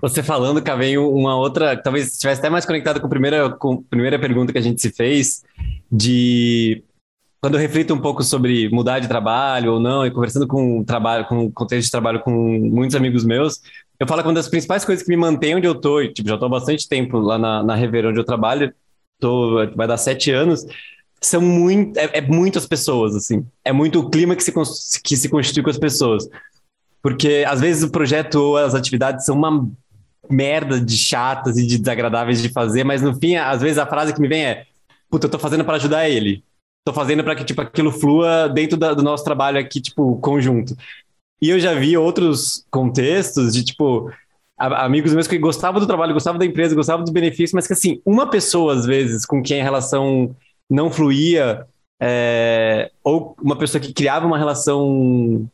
Você falando, cá vem uma outra, talvez estivesse até mais conectado com a primeira, com a primeira pergunta que a gente se fez, de quando eu reflito um pouco sobre mudar de trabalho ou não, e conversando com trabalho, com contexto de trabalho com muitos amigos meus, eu falo que uma das principais coisas que me mantém onde eu tô, e, tipo, já estou há bastante tempo lá na, na Revera onde eu trabalho, tô, vai dar sete anos, são muito, é, é, muitas pessoas, assim. É muito o clima que se, que se constitui com as pessoas. Porque às vezes o projeto ou as atividades são uma merda de chatas e de desagradáveis de fazer, mas no fim, às vezes a frase que me vem é: Puta, eu tô fazendo para ajudar ele. Tô fazendo para que tipo, aquilo flua dentro da, do nosso trabalho aqui, tipo, conjunto. E eu já vi outros contextos de, tipo, amigos meus que gostavam do trabalho, gostavam da empresa, gostavam dos benefícios, mas que, assim, uma pessoa, às vezes, com quem a relação não fluía, é, ou uma pessoa que criava uma relação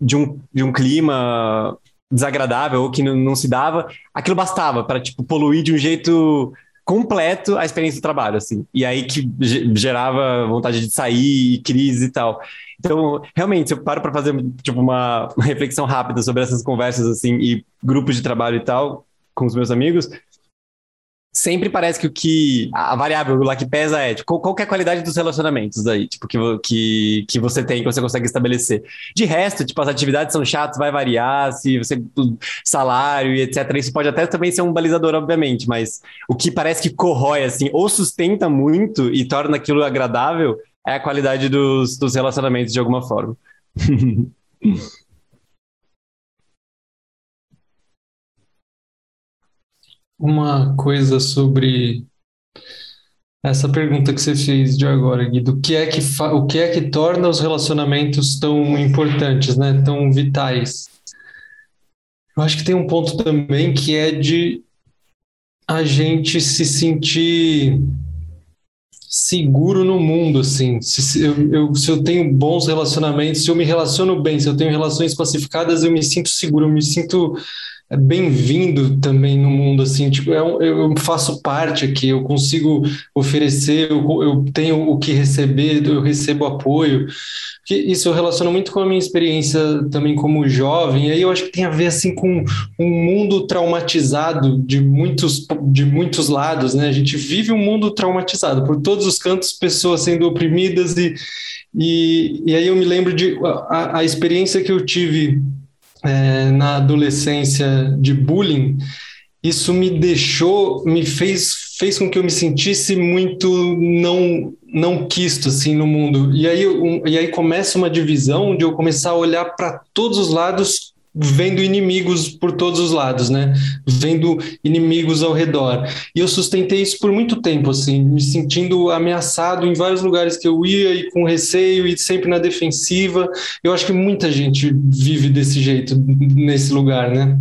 de um, de um clima desagradável ou que não, não se dava, aquilo bastava para tipo poluir de um jeito completo a experiência do trabalho, assim. E aí que gerava vontade de sair, crise e tal. Então, realmente, se eu paro para fazer tipo uma reflexão rápida sobre essas conversas assim e grupos de trabalho e tal com os meus amigos, sempre parece que o que a variável lá que pesa é tipo, qual, é a qualidade dos relacionamentos aí, tipo, que, que, que você tem, que você consegue estabelecer. De resto, tipo, as atividades são chatas, vai variar, se você salário e etc. Isso pode até também ser um balizador, obviamente, mas o que parece que corrói assim, ou sustenta muito e torna aquilo agradável é a qualidade dos, dos relacionamentos de alguma forma. uma coisa sobre essa pergunta que você fez de agora, Gui, do que é que o que é que torna os relacionamentos tão importantes, né, tão vitais. Eu acho que tem um ponto também que é de a gente se sentir seguro no mundo, assim. Se, eu, eu, se eu tenho bons relacionamentos, se eu me relaciono bem, se eu tenho relações pacificadas, eu me sinto seguro, eu me sinto bem-vindo também no mundo, assim, tipo, eu, é eu faço parte aqui, eu consigo oferecer, eu, eu tenho o que receber, eu recebo apoio, que isso eu relaciono muito com a minha experiência também como jovem, e aí eu acho que tem a ver, assim, com um mundo traumatizado de muitos, de muitos lados, né, a gente vive um mundo traumatizado, por todos os cantos, pessoas sendo oprimidas, e, e, e aí eu me lembro de a, a experiência que eu tive é, na adolescência de bullying, isso me deixou, me fez, fez com que eu me sentisse muito não não quisto assim no mundo. E aí, um, e aí começa uma divisão de eu começar a olhar para todos os lados vendo inimigos por todos os lados, né? Vendo inimigos ao redor. E eu sustentei isso por muito tempo, assim, me sentindo ameaçado em vários lugares que eu ia e com receio e sempre na defensiva. Eu acho que muita gente vive desse jeito nesse lugar, né?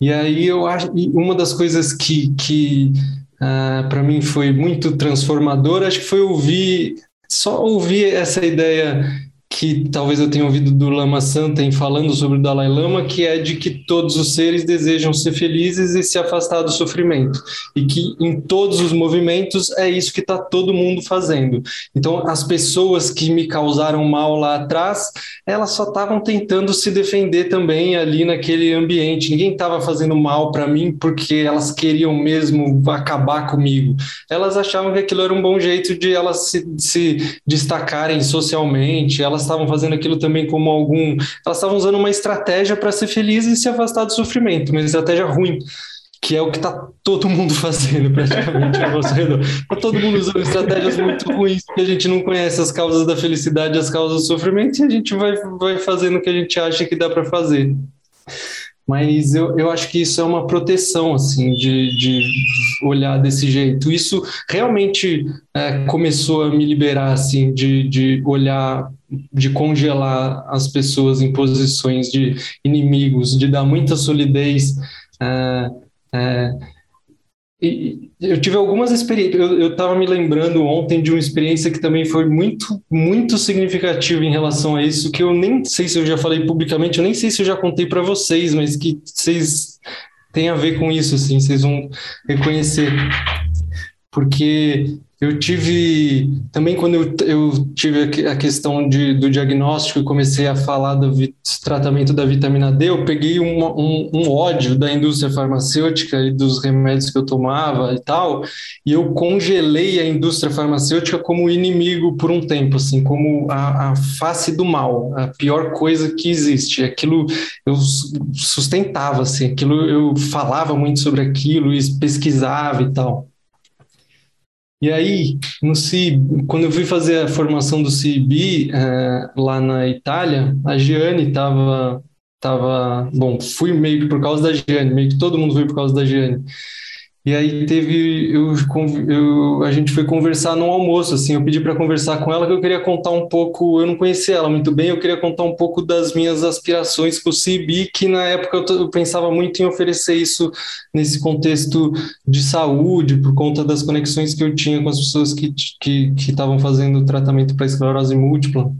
E aí eu acho uma das coisas que, que uh, ah, para mim foi muito transformadora, acho que foi ouvir só ouvir essa ideia que talvez eu tenha ouvido do Lama Santen falando sobre o Dalai Lama, que é de que todos os seres desejam ser felizes e se afastar do sofrimento, e que em todos os movimentos é isso que está todo mundo fazendo. Então, as pessoas que me causaram mal lá atrás, elas só estavam tentando se defender também ali naquele ambiente. Ninguém estava fazendo mal para mim porque elas queriam mesmo acabar comigo. Elas achavam que aquilo era um bom jeito de elas se, se destacarem socialmente. Elas elas estavam fazendo aquilo também como algum. Elas estavam usando uma estratégia para ser feliz e se afastar do sofrimento, uma estratégia ruim que é o que está todo mundo fazendo praticamente ao nosso redor. Está todo mundo usando estratégias muito ruins, porque a gente não conhece as causas da felicidade, as causas do sofrimento, e a gente vai, vai fazendo o que a gente acha que dá para fazer. Mas eu, eu acho que isso é uma proteção, assim, de, de olhar desse jeito. Isso realmente é, começou a me liberar, assim, de, de olhar de congelar as pessoas em posições de inimigos, de dar muita solidez. É, é, e eu tive algumas experiências. Eu estava me lembrando ontem de uma experiência que também foi muito, muito significativa em relação a isso, que eu nem sei se eu já falei publicamente, eu nem sei se eu já contei para vocês, mas que vocês tem a ver com isso, assim, vocês vão reconhecer. Porque eu tive também quando eu, eu tive a questão de, do diagnóstico e comecei a falar do tratamento da vitamina D, eu peguei um, um, um, ódio da indústria farmacêutica e dos remédios que eu tomava e tal, e eu congelei a indústria farmacêutica como inimigo por um tempo, assim, como a, a face do mal, a pior coisa que existe. Aquilo eu sustentava, assim, aquilo eu falava muito sobre aquilo e pesquisava e tal. E aí, no CIB, quando eu fui fazer a formação do CIB é, lá na Itália, a Giane estava, tava, bom, fui meio que por causa da Giane, meio que todo mundo foi por causa da Giane. E aí teve, eu, eu, a gente foi conversar no almoço, assim, eu pedi para conversar com ela que eu queria contar um pouco, eu não conhecia ela muito bem, eu queria contar um pouco das minhas aspirações com o CIB, que na época eu, eu pensava muito em oferecer isso nesse contexto de saúde, por conta das conexões que eu tinha com as pessoas que estavam que, que fazendo tratamento para esclerose múltipla.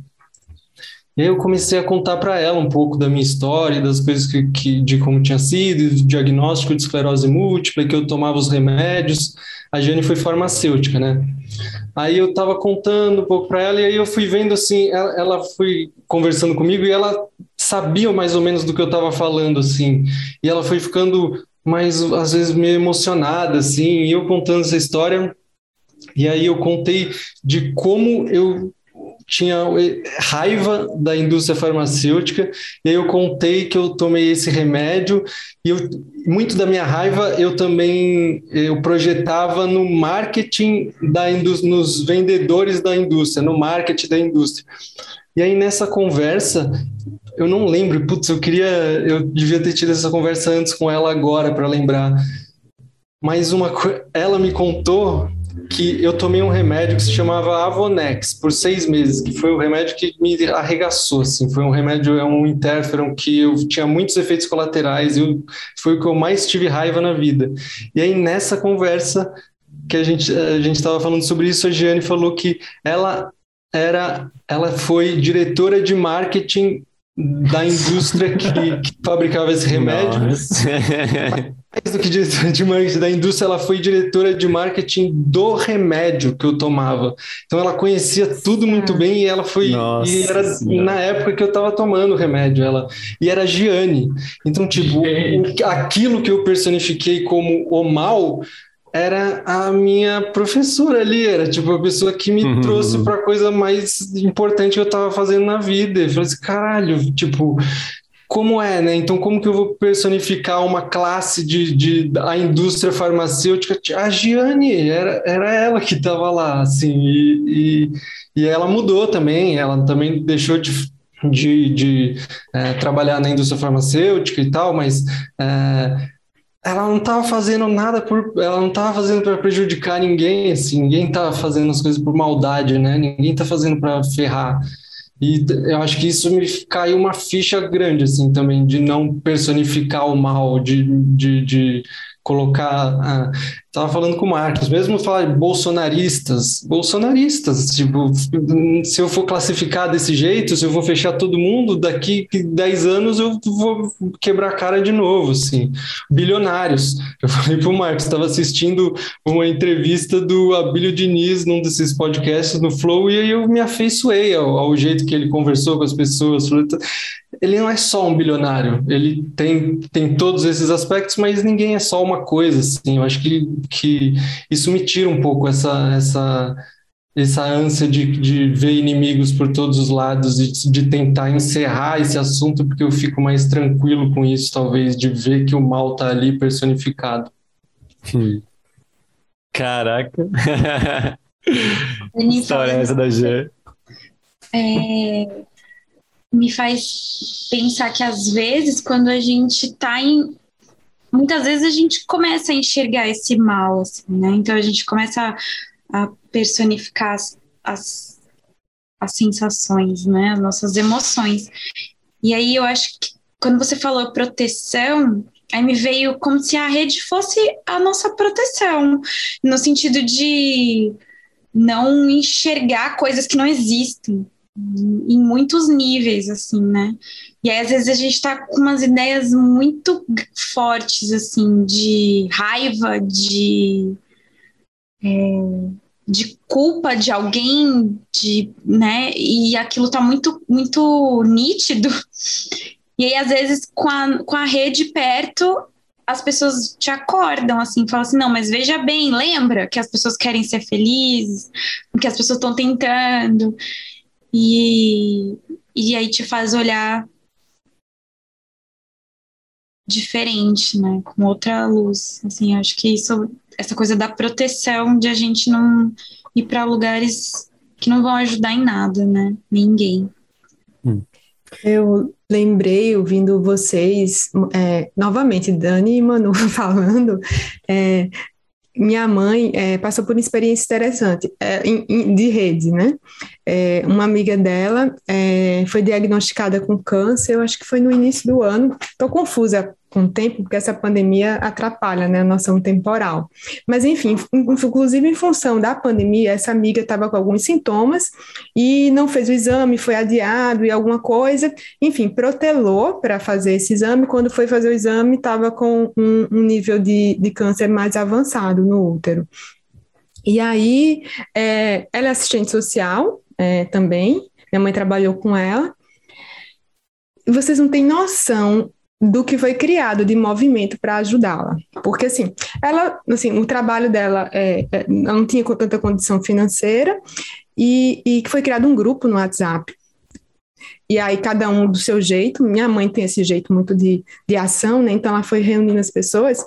E aí eu comecei a contar para ela um pouco da minha história, das coisas que, que de como tinha sido, do diagnóstico de esclerose múltipla, que eu tomava os remédios. A Jane foi farmacêutica, né? Aí eu estava contando um pouco para ela e aí eu fui vendo assim, ela, ela foi conversando comigo e ela sabia mais ou menos do que eu estava falando assim. E ela foi ficando mais às vezes meio emocionada assim, e eu contando essa história. E aí eu contei de como eu tinha raiva da indústria farmacêutica, e aí eu contei que eu tomei esse remédio, e eu, muito da minha raiva eu também eu projetava no marketing da indústria, nos vendedores da indústria, no marketing da indústria. E aí nessa conversa, eu não lembro, putz, eu queria, eu devia ter tido essa conversa antes com ela agora para lembrar. Mas uma ela me contou que eu tomei um remédio que se chamava Avonex por seis meses, que foi o remédio que me arregaçou, assim, foi um remédio, é um interferon que eu tinha muitos efeitos colaterais, e foi o que eu mais tive raiva na vida. E aí nessa conversa que a gente a gente estava falando sobre isso, a Giane falou que ela era, ela foi diretora de marketing da indústria que, que fabricava esse remédio. Mais do que diretora de marketing da indústria, ela foi diretora de marketing do remédio que eu tomava. Então ela conhecia tudo muito bem e ela foi Nossa e era senhora. na época que eu estava tomando o remédio, ela e era Giane. Então tipo, aquilo que eu personifiquei como o mal era a minha professora ali, era tipo a pessoa que me uhum. trouxe para a coisa mais importante que eu estava fazendo na vida. Eu falei assim, caralho, tipo, como é, né? Então, como que eu vou personificar uma classe de, de a indústria farmacêutica? A Giane, era, era ela que estava lá, assim, e, e, e, ela mudou também, ela também deixou de, de, de é, trabalhar na indústria farmacêutica e tal, mas é, ela não estava fazendo nada por, ela não estava fazendo para prejudicar ninguém, assim, ninguém está fazendo as coisas por maldade, né? Ninguém está fazendo para ferrar. E eu acho que isso me caiu uma ficha grande, assim, também, de não personificar o mal, de, de, de colocar. Estava falando com o Marcos, mesmo falar de bolsonaristas, bolsonaristas, tipo, se eu for classificar desse jeito, se eu vou fechar todo mundo, daqui 10 anos eu vou quebrar a cara de novo, assim. Bilionários. Eu falei para o Marcos, estava assistindo uma entrevista do Abílio Diniz num desses podcasts no Flow, e aí eu me afeiçoei ao, ao jeito que ele conversou com as pessoas. Ele não é só um bilionário, ele tem, tem todos esses aspectos, mas ninguém é só uma coisa, assim. Eu acho que que isso me tira um pouco essa, essa, essa ânsia de, de ver inimigos por todos os lados e de tentar encerrar esse assunto, porque eu fico mais tranquilo com isso, talvez, de ver que o mal está ali personificado. Hum. Caraca! História essa da G. É, me faz pensar que às vezes, quando a gente está em muitas vezes a gente começa a enxergar esse mal, assim, né? Então a gente começa a, a personificar as, as, as, sensações, né? As nossas emoções. E aí eu acho que quando você falou proteção, aí me veio como se a rede fosse a nossa proteção, no sentido de não enxergar coisas que não existem, em muitos níveis, assim, né? E aí, às vezes, a gente tá com umas ideias muito fortes, assim, de raiva, de. É, de culpa de alguém, de, né? E aquilo tá muito, muito nítido. E aí, às vezes, com a, com a rede perto, as pessoas te acordam, assim, falam assim, não, mas veja bem, lembra que as pessoas querem ser felizes, que as pessoas estão tentando. E, e aí te faz olhar diferente, né? Com outra luz. Assim, acho que isso, essa coisa da proteção de a gente não ir para lugares que não vão ajudar em nada, né? Ninguém. Hum. Eu lembrei, ouvindo vocês, é, novamente, Dani e Manu falando, é, minha mãe é, passou por uma experiência interessante é, de rede, né? É, uma amiga dela é, foi diagnosticada com câncer, eu acho que foi no início do ano. Estou confusa com o tempo, porque essa pandemia atrapalha né, a noção temporal. Mas, enfim, inclusive em função da pandemia, essa amiga estava com alguns sintomas e não fez o exame, foi adiado e alguma coisa, enfim, protelou para fazer esse exame. Quando foi fazer o exame, estava com um, um nível de, de câncer mais avançado no útero. E aí, é, ela é assistente social é, também, minha mãe trabalhou com ela. Vocês não têm noção do que foi criado de movimento para ajudá-la. Porque, assim, ela, assim, o trabalho dela é, é, não tinha tanta condição financeira e, e foi criado um grupo no WhatsApp. E aí, cada um do seu jeito. Minha mãe tem esse jeito muito de, de ação, né? Então, ela foi reunindo as pessoas.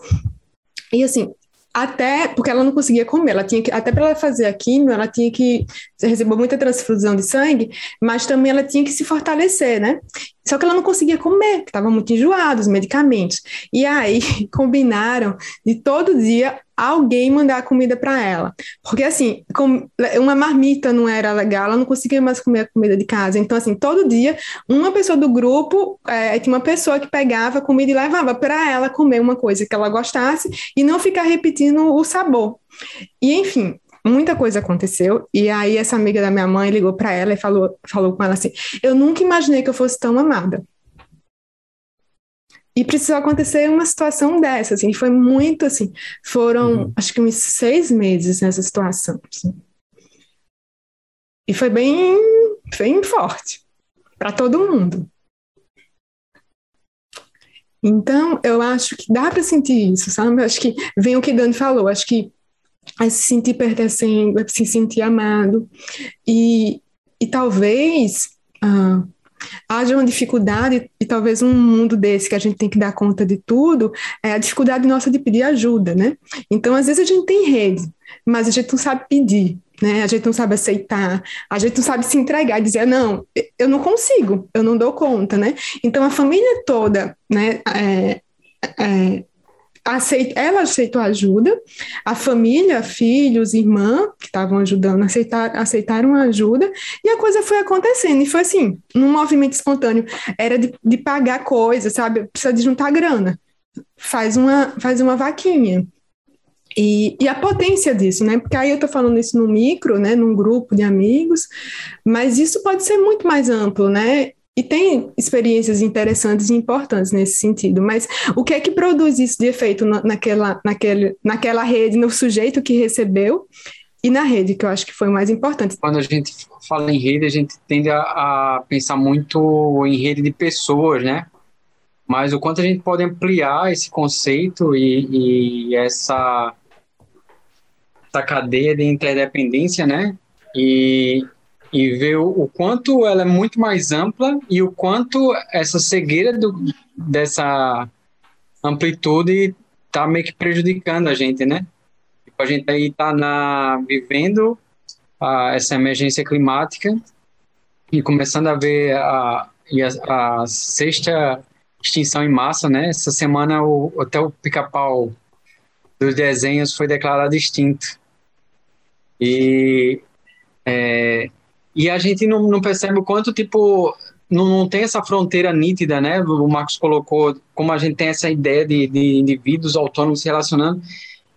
E, assim, até porque ela não conseguia comer, ela tinha que, até para ela fazer a quimio, ela tinha que recebeu muita transfusão de sangue, mas também ela tinha que se fortalecer, né? Só que ela não conseguia comer, estava muito enjoada os medicamentos. E aí combinaram de todo dia alguém mandar comida para ela. Porque assim, uma marmita não era legal, ela não conseguia mais comer a comida de casa. Então, assim, todo dia, uma pessoa do grupo, é, tinha uma pessoa que pegava comida e levava para ela comer uma coisa que ela gostasse e não ficar repetindo o sabor. E enfim, muita coisa aconteceu. E aí essa amiga da minha mãe ligou para ela e falou, falou com ela assim: "Eu nunca imaginei que eu fosse tão amada". E precisou acontecer uma situação dessa, assim, foi muito assim, foram uhum. acho que uns seis meses nessa situação. Assim. E foi bem, bem forte para todo mundo. Então, eu acho que dá para sentir isso, sabe? Eu acho que vem o que Dani falou, acho que a se sentir pertencendo, a se sentir amado. E, e talvez ah, haja uma dificuldade, e talvez um mundo desse que a gente tem que dar conta de tudo, é a dificuldade nossa de pedir ajuda, né? Então, às vezes a gente tem rede, mas a gente não sabe pedir. Né? A gente não sabe aceitar, a gente não sabe se entregar e dizer, não, eu não consigo, eu não dou conta, né? Então, a família toda, né, é, é, aceit, ela aceitou ajuda, a família, filhos, irmã, que estavam ajudando, aceitar, aceitaram a ajuda, e a coisa foi acontecendo, e foi assim, num movimento espontâneo, era de, de pagar coisas, sabe, precisa de juntar grana, faz uma, faz uma vaquinha, e, e, a potência disso, né? Porque aí eu estou falando isso no micro, né? Num grupo de amigos, mas isso pode ser muito mais amplo, né? E tem experiências interessantes e importantes nesse sentido, mas o que é que produz isso de efeito naquela, naquele, naquela rede, no sujeito que recebeu e na rede, que eu acho que foi o mais importante. Quando a gente fala em rede, a gente tende a, a pensar muito em rede de pessoas, né? Mas o quanto a gente pode ampliar esse conceito e, e essa, essa cadeia de interdependência, né? E, e ver o, quanto ela é muito mais ampla e o quanto essa cegueira do, dessa amplitude está meio que prejudicando a gente, né? Tipo, a gente aí está na, vivendo essa emergência climática e começando a ver a, a, a sexta extinção em massa, né? Essa semana o, até o pica-pau dos desenhos foi declarado extinto. E é, e a gente não, não percebe o quanto, tipo, não, não, tem essa fronteira nítida, né? O Marcos colocou como a gente tem essa ideia de, de indivíduos autônomos se relacionando,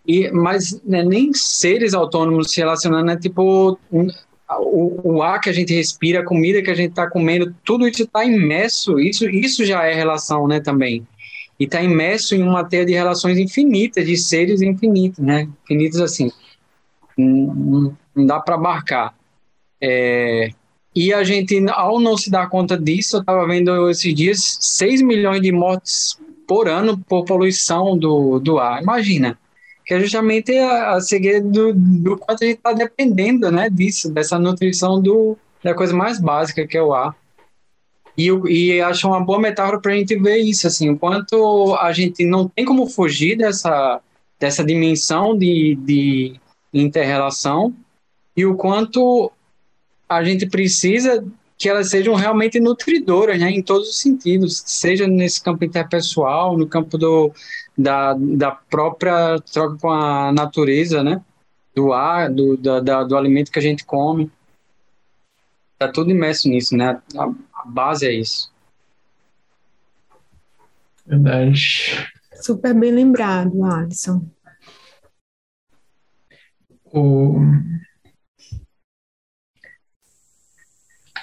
e, mas né, nem seres autônomos se relacionando, né? Tipo, o, o ar que a gente respira, a comida que a gente está comendo, tudo isso está imerso, isso, isso já é relação, né, também. E está imerso em uma teia de relações infinitas, de seres infinitos, né, infinitos assim, não, não dá para abarcar. É, e a gente, ao não se dar conta disso, eu estava vendo esses dias 6 milhões de mortes por ano por poluição do, do ar. Imagina, que é justamente a, a segredo do, do quanto a gente está dependendo né, disso, dessa nutrição do, da coisa mais básica que é o ar. E, e acho uma boa metáfora para a gente ver isso, assim, o quanto a gente não tem como fugir dessa, dessa dimensão de, de interrelação e o quanto a gente precisa que elas sejam realmente nutridoras, né, em todos os sentidos, seja nesse campo interpessoal, no campo do, da, da própria troca com a natureza, né, do ar, do, da, da, do alimento que a gente come. Tá tudo imerso nisso, né, a, a base é isso. Verdade. Super bem lembrado, Alisson. O...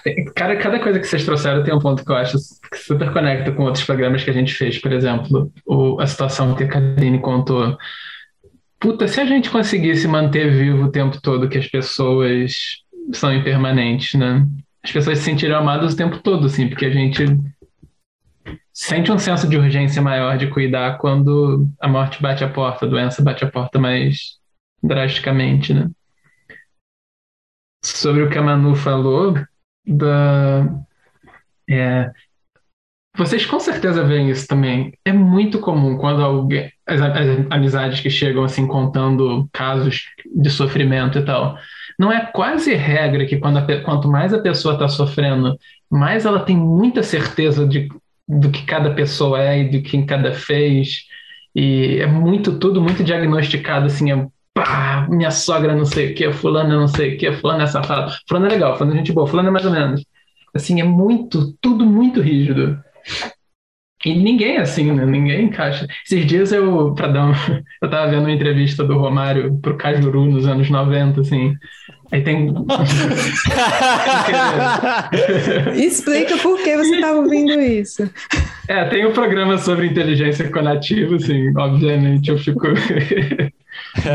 Cada, cada coisa que vocês trouxeram tem um ponto que eu acho que super conecta com outros programas que a gente fez. Por exemplo, o, a situação que a Karine contou. Puta, se a gente conseguisse manter vivo o tempo todo que as pessoas são impermanentes, né? As pessoas se sentiriam amadas o tempo todo, assim, porque a gente sente um senso de urgência maior de cuidar quando a morte bate a porta, a doença bate a porta mais drasticamente, né? Sobre o que a Manu falou, da. É, vocês com certeza veem isso também. É muito comum quando alguém, as, as, amizades que chegam assim contando casos de sofrimento e tal. Não é quase regra que quando a, quanto mais a pessoa está sofrendo, mais ela tem muita certeza de, do que cada pessoa é e do que cada fez. E é muito, tudo muito diagnosticado, assim, é pá, minha sogra não sei o que, fulano não sei o que, fulano é safado, fulano é legal, fulano é gente boa, fulano é mais ou menos. Assim, é muito, tudo muito rígido. E ninguém é assim, né? Ninguém encaixa. Esses dias eu, pra dar um, eu tava vendo uma entrevista do Romário pro Cajuru nos anos 90, assim. Aí tem. Explica por que você estava ouvindo isso. É, tem um programa sobre inteligência conativa, assim, obviamente eu fico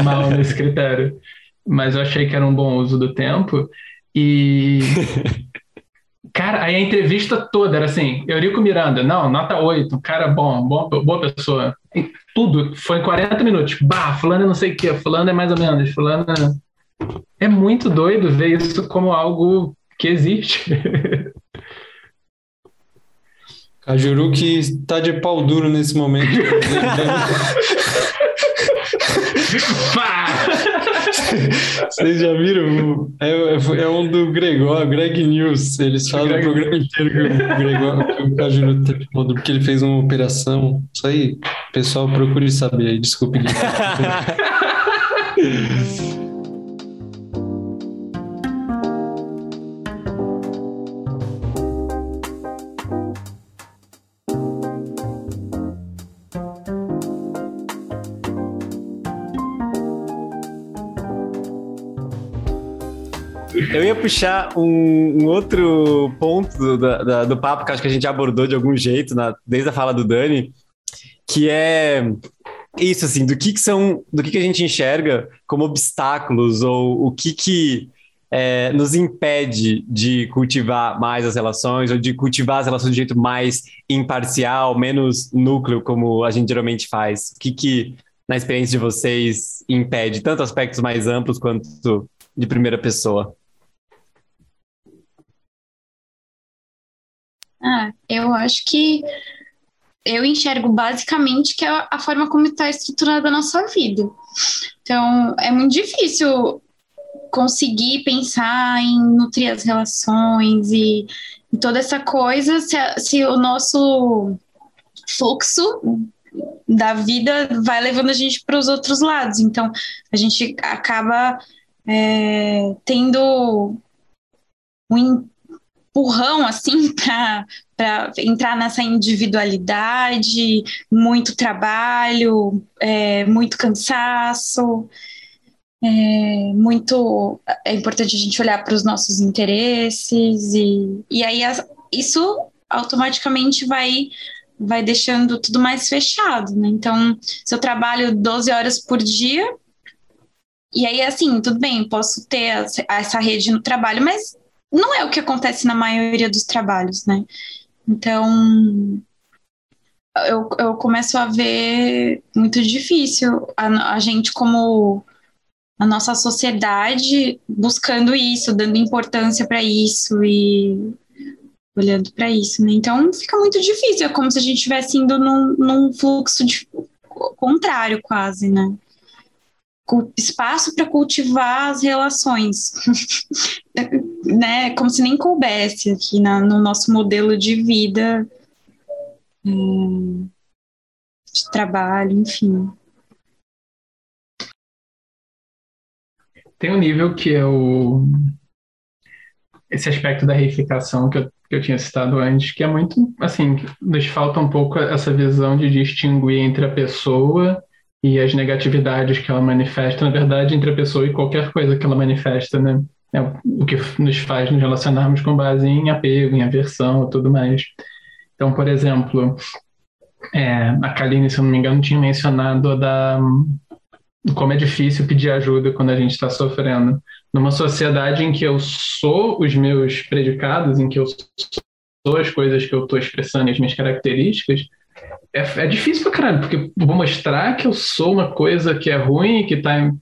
mal nesse critério. Mas eu achei que era um bom uso do tempo. E. Cara, aí a entrevista toda era assim: Eurico Miranda, não, nota 8, cara bom, bom boa pessoa. E tudo foi em 40 minutos. Bah, fulano é não sei o quê, fulano é mais ou menos, fulano é... é muito doido ver isso como algo que existe. Cajuru que está de pau duro nesse momento. Vocês já viram? É, é, é, um do Gregor, Greg News. Eles falam Greg... o programa inteiro que o Gregor, que o Cajuru teve porque ele fez uma operação. Isso aí, pessoal, procure saber aí. Desculpe. Eu ia puxar um, um outro ponto do, do, do, papo que acho que a gente abordou de algum jeito, na, desde a fala do Dani, que é isso, assim, do que, que são, do que, que a gente enxerga como obstáculos ou o que que é, nos impede de cultivar mais as relações ou de cultivar as relações de jeito mais imparcial, menos núcleo, como a gente geralmente faz. O que que, na experiência de vocês, impede tanto aspectos mais amplos quanto de primeira pessoa? Ah, eu acho que eu enxergo basicamente que é a forma como está estruturada a nossa vida. Então, é muito difícil conseguir pensar em nutrir as relações e, e toda essa coisa se, se, o nosso fluxo da vida vai levando a gente para os outros lados. Então, a gente acaba é, tendo um empurrão assim para entrar nessa individualidade, muito trabalho, é, muito cansaço. é muito é importante a gente olhar para os nossos interesses e, e aí as, isso automaticamente vai vai deixando tudo mais fechado, né? Então, se eu trabalho 12 horas por dia, e aí assim, tudo bem, posso ter essa rede no trabalho, mas não é o que acontece na maioria dos trabalhos, né? Então, eu, eu começo a ver muito difícil a, a gente como a nossa sociedade buscando isso, dando importância para isso e olhando para isso, né? Então fica muito difícil, é como se a gente estivesse indo num, num fluxo de, contrário quase, né? Espaço para cultivar as relações, né? Como se nem coubesse aqui na, no nosso modelo de vida, hum, de trabalho, enfim. Tem um nível que é o esse aspecto da reificação que eu, que eu tinha citado antes, que é muito, assim, nos falta um pouco essa visão de distinguir entre a pessoa e as negatividades que ela manifesta, na verdade, entre a pessoa e qualquer coisa que ela manifesta, né? É o que nos faz nos relacionarmos com base em apego, em aversão e tudo mais. Então, por exemplo, é, a Kaline, se eu não me engano, tinha mencionado da como é difícil pedir ajuda quando a gente está sofrendo. Numa sociedade em que eu sou os meus predicados, em que eu sou as coisas que eu estou expressando, as minhas características, é, é difícil pra caralho, porque vou mostrar que eu sou uma coisa que é ruim, que tá. Em...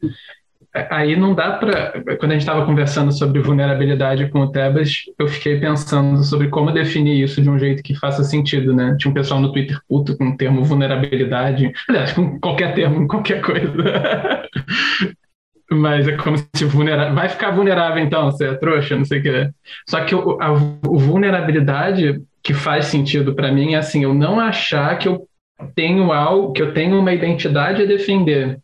Aí não dá para. Quando a gente estava conversando sobre vulnerabilidade com o Tebas, eu fiquei pensando sobre como definir isso de um jeito que faça sentido, né? Tinha um pessoal no Twitter puto com o termo vulnerabilidade. Aliás, com qualquer termo, qualquer coisa. Mas é como se vulnerável. Vai ficar vulnerável então, você é trouxa, não sei o que. Só que a, a vulnerabilidade que faz sentido para mim é assim, eu não achar que eu tenho algo, que eu tenho uma identidade a defender.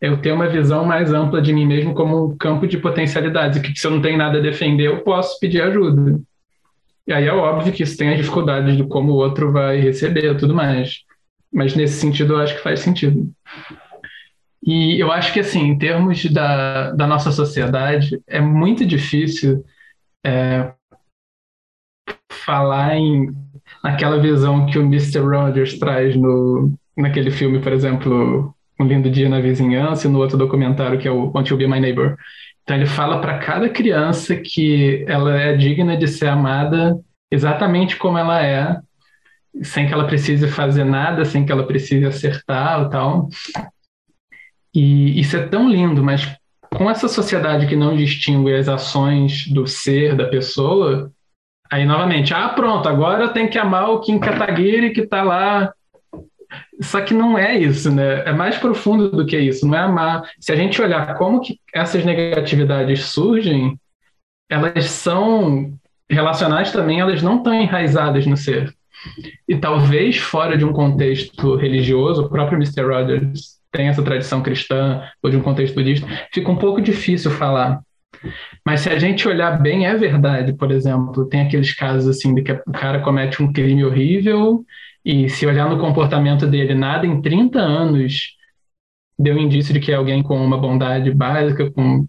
Eu tenho uma visão mais ampla de mim mesmo como um campo de potencialidades, que se eu não tenho nada a defender, eu posso pedir ajuda. E aí é óbvio que isso tem as dificuldades de como o outro vai receber tudo mais. Mas nesse sentido eu acho que faz sentido. E eu acho que, assim, em termos da, da nossa sociedade, é muito difícil é, falar em naquela visão que o Mr. Rogers traz no, naquele filme, por exemplo, Um Lindo Dia na Vizinhança, e no outro documentário que é o Want You Be My Neighbor. Então ele fala para cada criança que ela é digna de ser amada exatamente como ela é, sem que ela precise fazer nada, sem que ela precise acertar ou tal. E isso é tão lindo, mas com essa sociedade que não distingue as ações do ser da pessoa, Aí, novamente, ah, pronto, agora tem que amar o Kim Kataguiri que está lá. Só que não é isso, né? É mais profundo do que isso, não é amar. Se a gente olhar como que essas negatividades surgem, elas são relacionadas também, elas não estão enraizadas no ser. E talvez fora de um contexto religioso, o próprio Mr. Rogers tem essa tradição cristã, ou de um contexto budista, fica um pouco difícil falar. Mas se a gente olhar bem, é verdade. Por exemplo, tem aqueles casos assim de que o cara comete um crime horrível e se olhar no comportamento dele, nada em 30 anos deu indício de que é alguém com uma bondade básica, com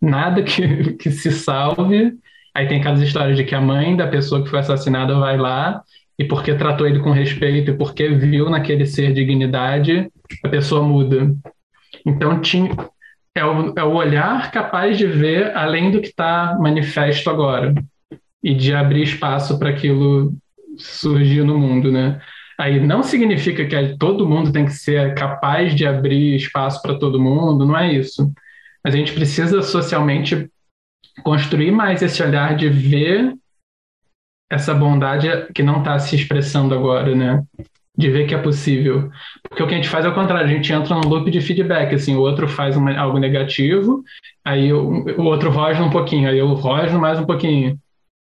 nada que, que se salve. Aí tem aquelas histórias de que a mãe da pessoa que foi assassinada vai lá e porque tratou ele com respeito e porque viu naquele ser dignidade, a pessoa muda. Então tinha, é o, é o olhar capaz de ver além do que está manifesto agora e de abrir espaço para aquilo surgir no mundo, né? Aí não significa que todo mundo tem que ser capaz de abrir espaço para todo mundo, não é isso. Mas a gente precisa socialmente construir mais esse olhar de ver essa bondade que não está se expressando agora, né? De ver que é possível. Porque o que a gente faz é o contrário, a gente entra num loop de feedback, assim, o outro faz uma, algo negativo, aí o, o outro rosna um pouquinho, aí eu rosno mais um pouquinho.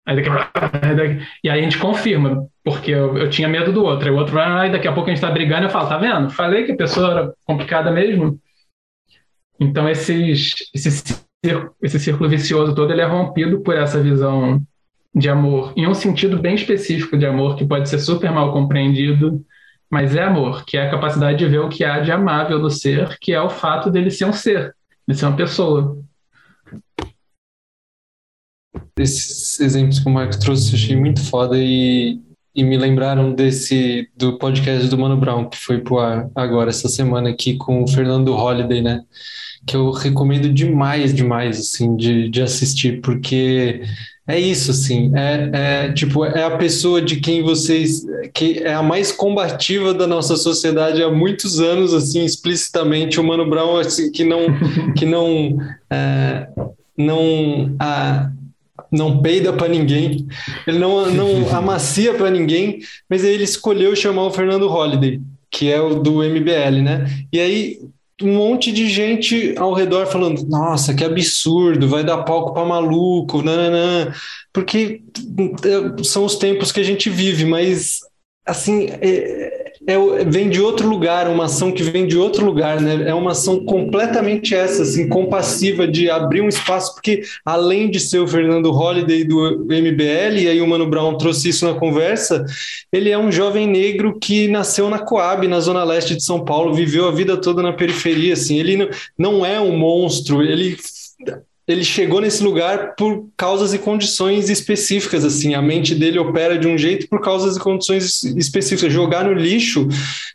Aí daqui, e aí a gente confirma, porque eu, eu tinha medo do outro, aí o outro, aí daqui a pouco a gente está brigando, eu falo, tá vendo? Falei que a pessoa era complicada mesmo. Então esses, esse, esse círculo vicioso todo, ele é rompido por essa visão de amor, em um sentido bem específico de amor, que pode ser super mal compreendido, mas é amor, que é a capacidade de ver o que há de amável no ser, que é o fato dele ser um ser, de ser uma pessoa. Esses exemplos que o Marcos trouxe eu achei muito foda e, e me lembraram desse do podcast do Mano Brown, que foi pro ar agora, essa semana aqui com o Fernando Holliday, né? Que eu recomendo demais, demais, assim, de, de assistir, porque é isso, assim, é, é, tipo, é a pessoa de quem vocês, que é a mais combativa da nossa sociedade há muitos anos, assim, explicitamente, o Mano Brown, assim, que não, que não, é, não, a, não peida para ninguém, ele não, não amacia para ninguém, mas aí ele escolheu chamar o Fernando Holliday, que é o do MBL, né? E aí um monte de gente ao redor falando: nossa, que absurdo, vai dar palco para maluco, nananã. porque é, são os tempos que a gente vive, mas assim. É, é, vem de outro lugar, uma ação que vem de outro lugar, né? É uma ação completamente essa, assim, compassiva de abrir um espaço, porque além de ser o Fernando Holliday do MBL, e aí o Mano Brown trouxe isso na conversa, ele é um jovem negro que nasceu na Coab, na zona leste de São Paulo, viveu a vida toda na periferia, assim, ele não, não é um monstro, ele ele chegou nesse lugar por causas e condições específicas, assim, a mente dele opera de um jeito por causas e condições específicas. Jogar no lixo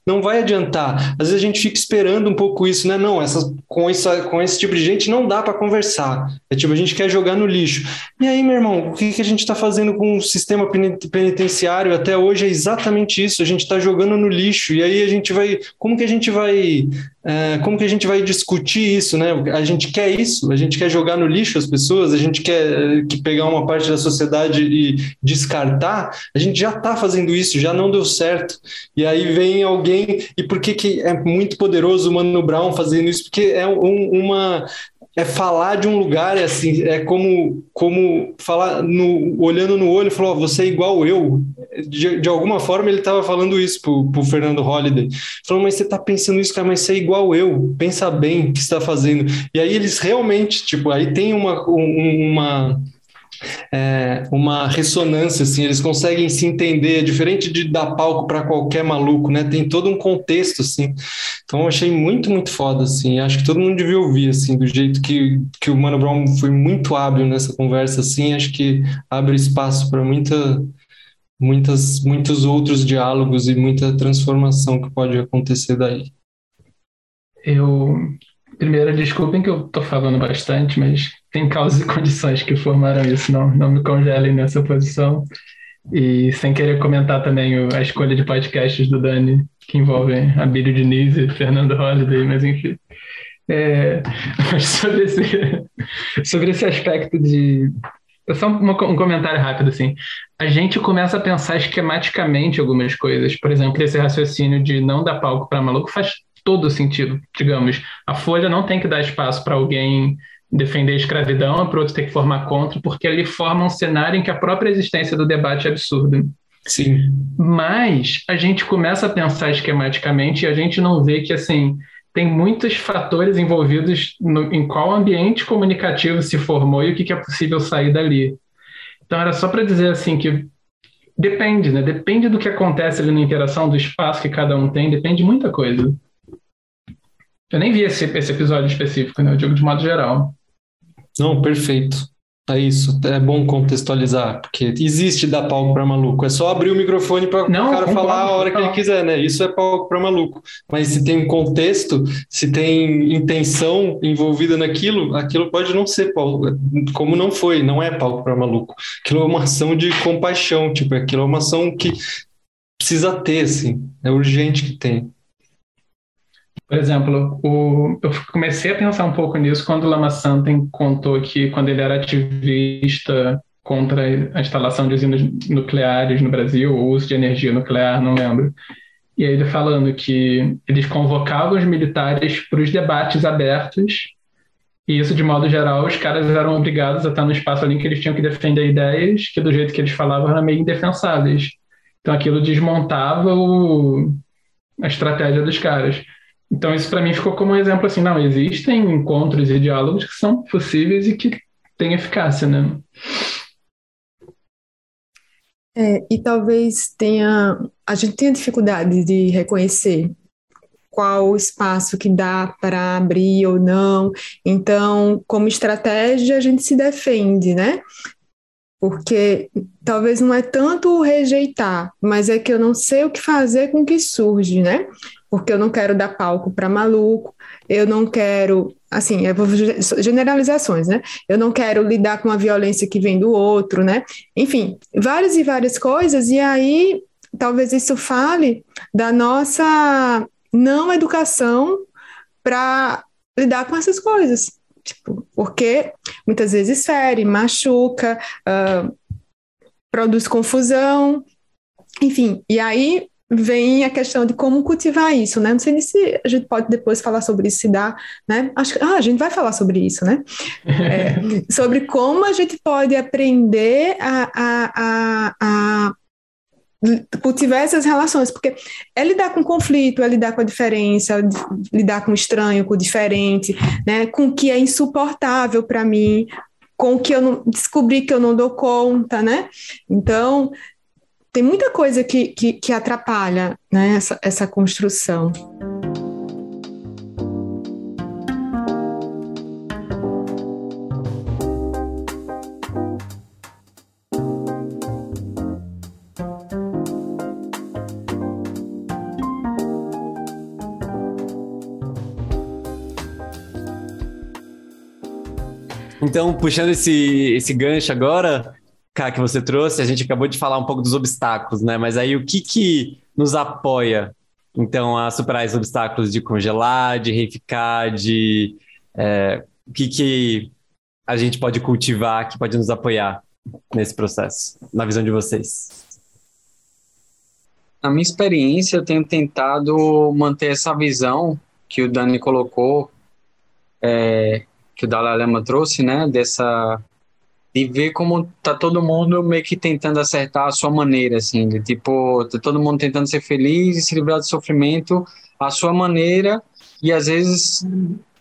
não vai adiantar. Às vezes a gente fica esperando um pouco isso, né? Não, essa, com, essa, com esse tipo de gente não dá para conversar. É tipo, a gente quer jogar no lixo. E aí, meu irmão, o que, que a gente está fazendo com o sistema penitenciário até hoje é exatamente isso. A gente está jogando no lixo. E aí a gente vai. Como que a gente vai é, como que a gente vai discutir isso, né? A gente quer isso, a gente quer jogar no lixo as pessoas, a gente quer é, que pegar uma parte da sociedade e descartar, a gente já está fazendo isso, já não deu certo. E aí vem alguém, e por que, que é muito poderoso o Mano Brown fazendo isso? Porque é um, uma, é falar de um lugar, é assim, é como, como falar no, olhando no olho, falou, oh, você é igual eu. De, de alguma forma ele estava falando isso pro, pro Fernando Holliday. Falou, mas você está pensando isso, cara, mas você é igual eu. Pensa bem o que está fazendo. E aí eles realmente, tipo, aí tem uma, uma é, uma ressonância, assim, eles conseguem se entender, é diferente de dar palco para qualquer maluco, né? Tem todo um contexto, assim. Então eu achei muito, muito foda, assim. Acho que todo mundo devia ouvir, assim, do jeito que, que o Mano Brown foi muito hábil nessa conversa, assim. Acho que abre espaço para muita, muitas, muitos outros diálogos e muita transformação que pode acontecer daí. Eu Primeiro, desculpem que eu estou falando bastante, mas tem causas e condições que formaram isso, não, não me congelem nessa posição. E sem querer comentar também a escolha de podcasts do Dani, que envolvem Abílio Diniz e Fernando Holliday, mas enfim. É, mas sobre, esse, sobre esse aspecto de. Só um comentário rápido, assim. A gente começa a pensar esquematicamente algumas coisas. Por exemplo, esse raciocínio de não dar palco para maluco faz todo sentido, digamos. A Folha não tem que dar espaço para alguém defender a escravidão, para outro ter que formar contra, porque ele forma um cenário em que a própria existência do debate é absurda. Sim. Mas a gente começa a pensar esquematicamente e a gente não vê que, assim, tem muitos fatores envolvidos no, em qual ambiente comunicativo se formou e o que, que é possível sair dali. Então, era só para dizer, assim, que depende, né? Depende do que acontece ali na interação, do espaço que cada um tem, depende de muita coisa. Eu nem vi esse, esse episódio específico, né? Eu digo de modo geral. Não, perfeito. É isso, é bom contextualizar, porque existe dar palco para maluco. É só abrir o microfone para o cara falar a hora que ele quiser, né? Isso é palco para maluco. Mas se tem contexto, se tem intenção envolvida naquilo, aquilo pode não ser palco, como não foi, não é palco para maluco. Aquilo é uma ação de compaixão, tipo, aquilo é uma ação que precisa ter, assim, é urgente que tem. Por exemplo, o, eu comecei a pensar um pouco nisso quando o Lama Santen contou que quando ele era ativista contra a instalação de usinas nucleares no Brasil, o uso de energia nuclear, não lembro. E aí ele falando que eles convocavam os militares para os debates abertos, e isso, de modo geral, os caras eram obrigados a estar no espaço ali que eles tinham que defender ideias que, do jeito que eles falavam, eram meio indefensáveis. Então aquilo desmontava o, a estratégia dos caras. Então, isso para mim ficou como um exemplo assim: não, existem encontros e diálogos que são possíveis e que têm eficácia, né? É, e talvez tenha. A gente tenha dificuldade de reconhecer qual o espaço que dá para abrir ou não. Então, como estratégia, a gente se defende, né? Porque talvez não é tanto rejeitar, mas é que eu não sei o que fazer com o que surge, né? Porque eu não quero dar palco para maluco, eu não quero, assim, eu vou generalizações, né? Eu não quero lidar com a violência que vem do outro, né? Enfim, várias e várias coisas, e aí talvez isso fale da nossa não educação para lidar com essas coisas. Tipo, porque muitas vezes fere, machuca, uh, produz confusão, enfim. E aí vem a questão de como cultivar isso, né? Não sei nem se a gente pode depois falar sobre isso, se dá, né? Acho que ah, a gente vai falar sobre isso, né? É, sobre como a gente pode aprender a, a, a, a cultivar essas relações, porque é lidar com conflito, é lidar com a diferença, lidar com o estranho, com o diferente, né, com o que é insuportável para mim, com o que eu não, descobri que eu não dou conta, né? Então, tem muita coisa que, que, que atrapalha né, essa, essa construção. Então, puxando esse, esse gancho agora, Cá, que você trouxe, a gente acabou de falar um pouco dos obstáculos, né? Mas aí o que que nos apoia, então, a superar esses obstáculos de congelar, de reificar, de... É, o que que a gente pode cultivar que pode nos apoiar nesse processo, na visão de vocês? Na minha experiência, eu tenho tentado manter essa visão que o Dani colocou, é, que o Dalai Lama trouxe, né, dessa de ver como tá todo mundo meio que tentando acertar a sua maneira, assim, de tipo, tá todo mundo tentando ser feliz e se livrar do sofrimento à sua maneira e às vezes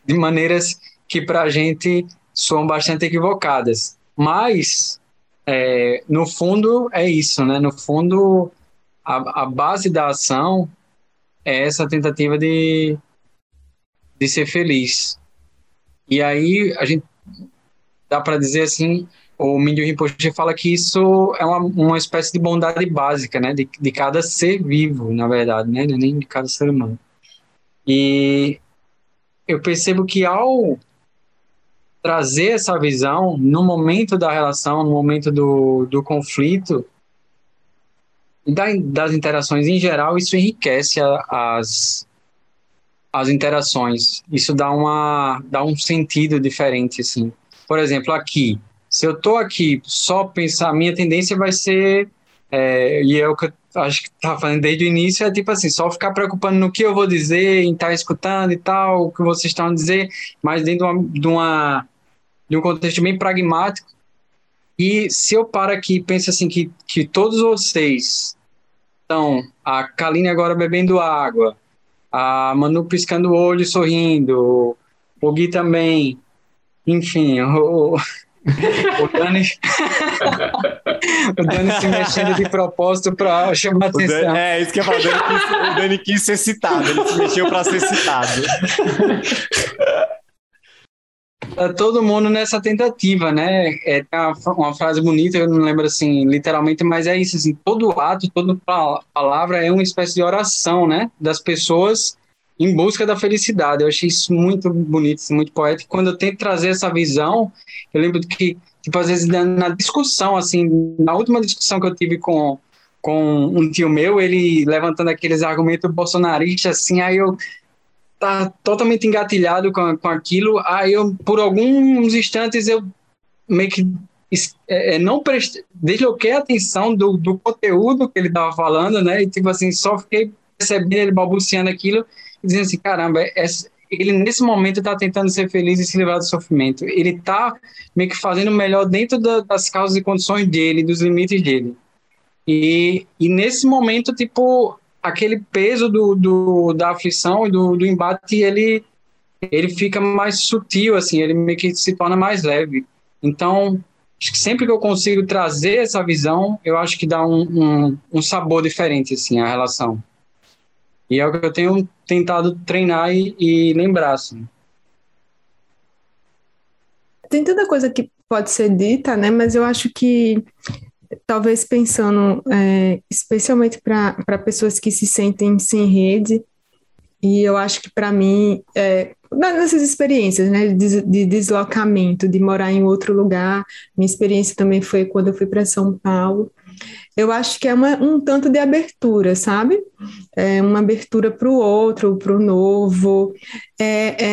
de maneiras que para a gente são bastante equivocadas. Mas, é, no fundo, é isso, né? No fundo, a, a base da ação é essa tentativa de, de ser feliz. E aí a gente dá para dizer assim, o Mindio Rinpoche fala que isso é uma, uma espécie de bondade básica, né, de, de cada ser vivo, na verdade, né, nem de cada ser humano. E eu percebo que ao trazer essa visão no momento da relação, no momento do, do conflito, da, das interações em geral, isso enriquece a, as, as interações. Isso dá, uma, dá um sentido diferente, assim. Por exemplo, aqui, se eu estou aqui só pensar, minha tendência vai ser, é, e é o que eu acho que tá falando desde o início, é tipo assim, só ficar preocupando no que eu vou dizer, em estar tá escutando e tal, o que vocês estão a dizer, mas dentro de, uma, de, uma, de um contexto bem pragmático. E se eu paro aqui e penso assim, que, que todos vocês estão, a Kaline agora bebendo água, a Manu piscando o olho sorrindo, o Gui também, enfim, o, o Dani, o Dani se mexendo de propósito para chamar atenção. Dani, é, isso que eu falo. O Dani, quis, o Dani quis ser citado, ele se mexeu para ser citado. Tá todo mundo nessa tentativa, né? É uma frase bonita, eu não lembro assim literalmente, mas é isso, assim, todo ato, toda palavra é uma espécie de oração, né? Das pessoas em busca da felicidade. Eu achei isso muito bonito, muito poético. Quando eu tento trazer essa visão, eu lembro que, tipo, às vezes na discussão, assim, na última discussão que eu tive com, com um tio meu, ele levantando aqueles argumentos bolsonaristas, assim, aí eu tá totalmente engatilhado com, com aquilo, aí eu, por alguns instantes, eu meio que é, é não prestei, desloquei a atenção do, do conteúdo que ele estava falando, né, e tipo assim, só fiquei percebendo ele balbuciando aquilo, dizendo assim, caramba, é, ele nesse momento está tentando ser feliz e se livrar do sofrimento. Ele está meio que fazendo o melhor dentro da, das causas e condições dele, dos limites dele. E, e nesse momento, tipo, aquele peso do, do, da aflição e do, do embate, ele, ele fica mais sutil, assim, ele meio que se torna mais leve. Então, acho que sempre que eu consigo trazer essa visão, eu acho que dá um, um, um sabor diferente, assim, à relação. E é o que eu tenho tentado treinar e, e lembrar, assim. Tem tanta coisa que pode ser dita, né? Mas eu acho que talvez pensando é, especialmente para pessoas que se sentem sem rede, e eu acho que para mim, é, nessas experiências né, de, de, deslocamento, de morar em outro lugar, minha experiência também foi quando eu fui para São Paulo, eu acho que é uma, um tanto de abertura, sabe? É uma abertura para o outro, para o novo. É,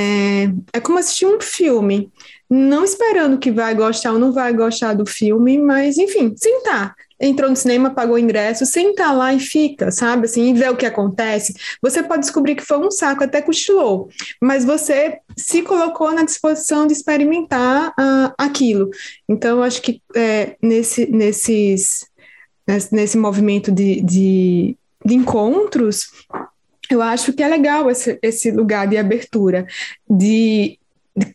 é, é como assistir um filme, não esperando que vai gostar ou não vai gostar do filme, mas enfim, sentar. Entrou no cinema, pagou o ingresso, senta lá e fica, sabe? Assim, e vê o que acontece. Você pode descobrir que foi um saco, até cochilou, mas você se colocou na disposição de experimentar uh, aquilo. Então, acho que é, nesse, nesses nesse, movimento de, de, de encontros, eu acho que é legal esse, esse lugar de abertura, de,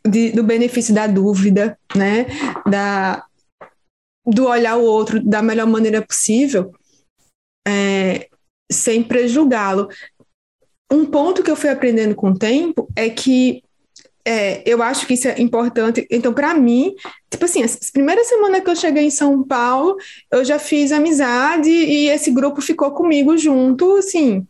de, do benefício da dúvida, né? Da, do olhar o outro da melhor maneira possível, é, sem prejugá-lo. Um ponto que eu fui aprendendo com o tempo é que é, eu acho que isso é importante. Então, para mim, tipo assim, as primeiras semanas que eu cheguei em São Paulo, eu já fiz amizade e esse grupo ficou comigo junto, assim,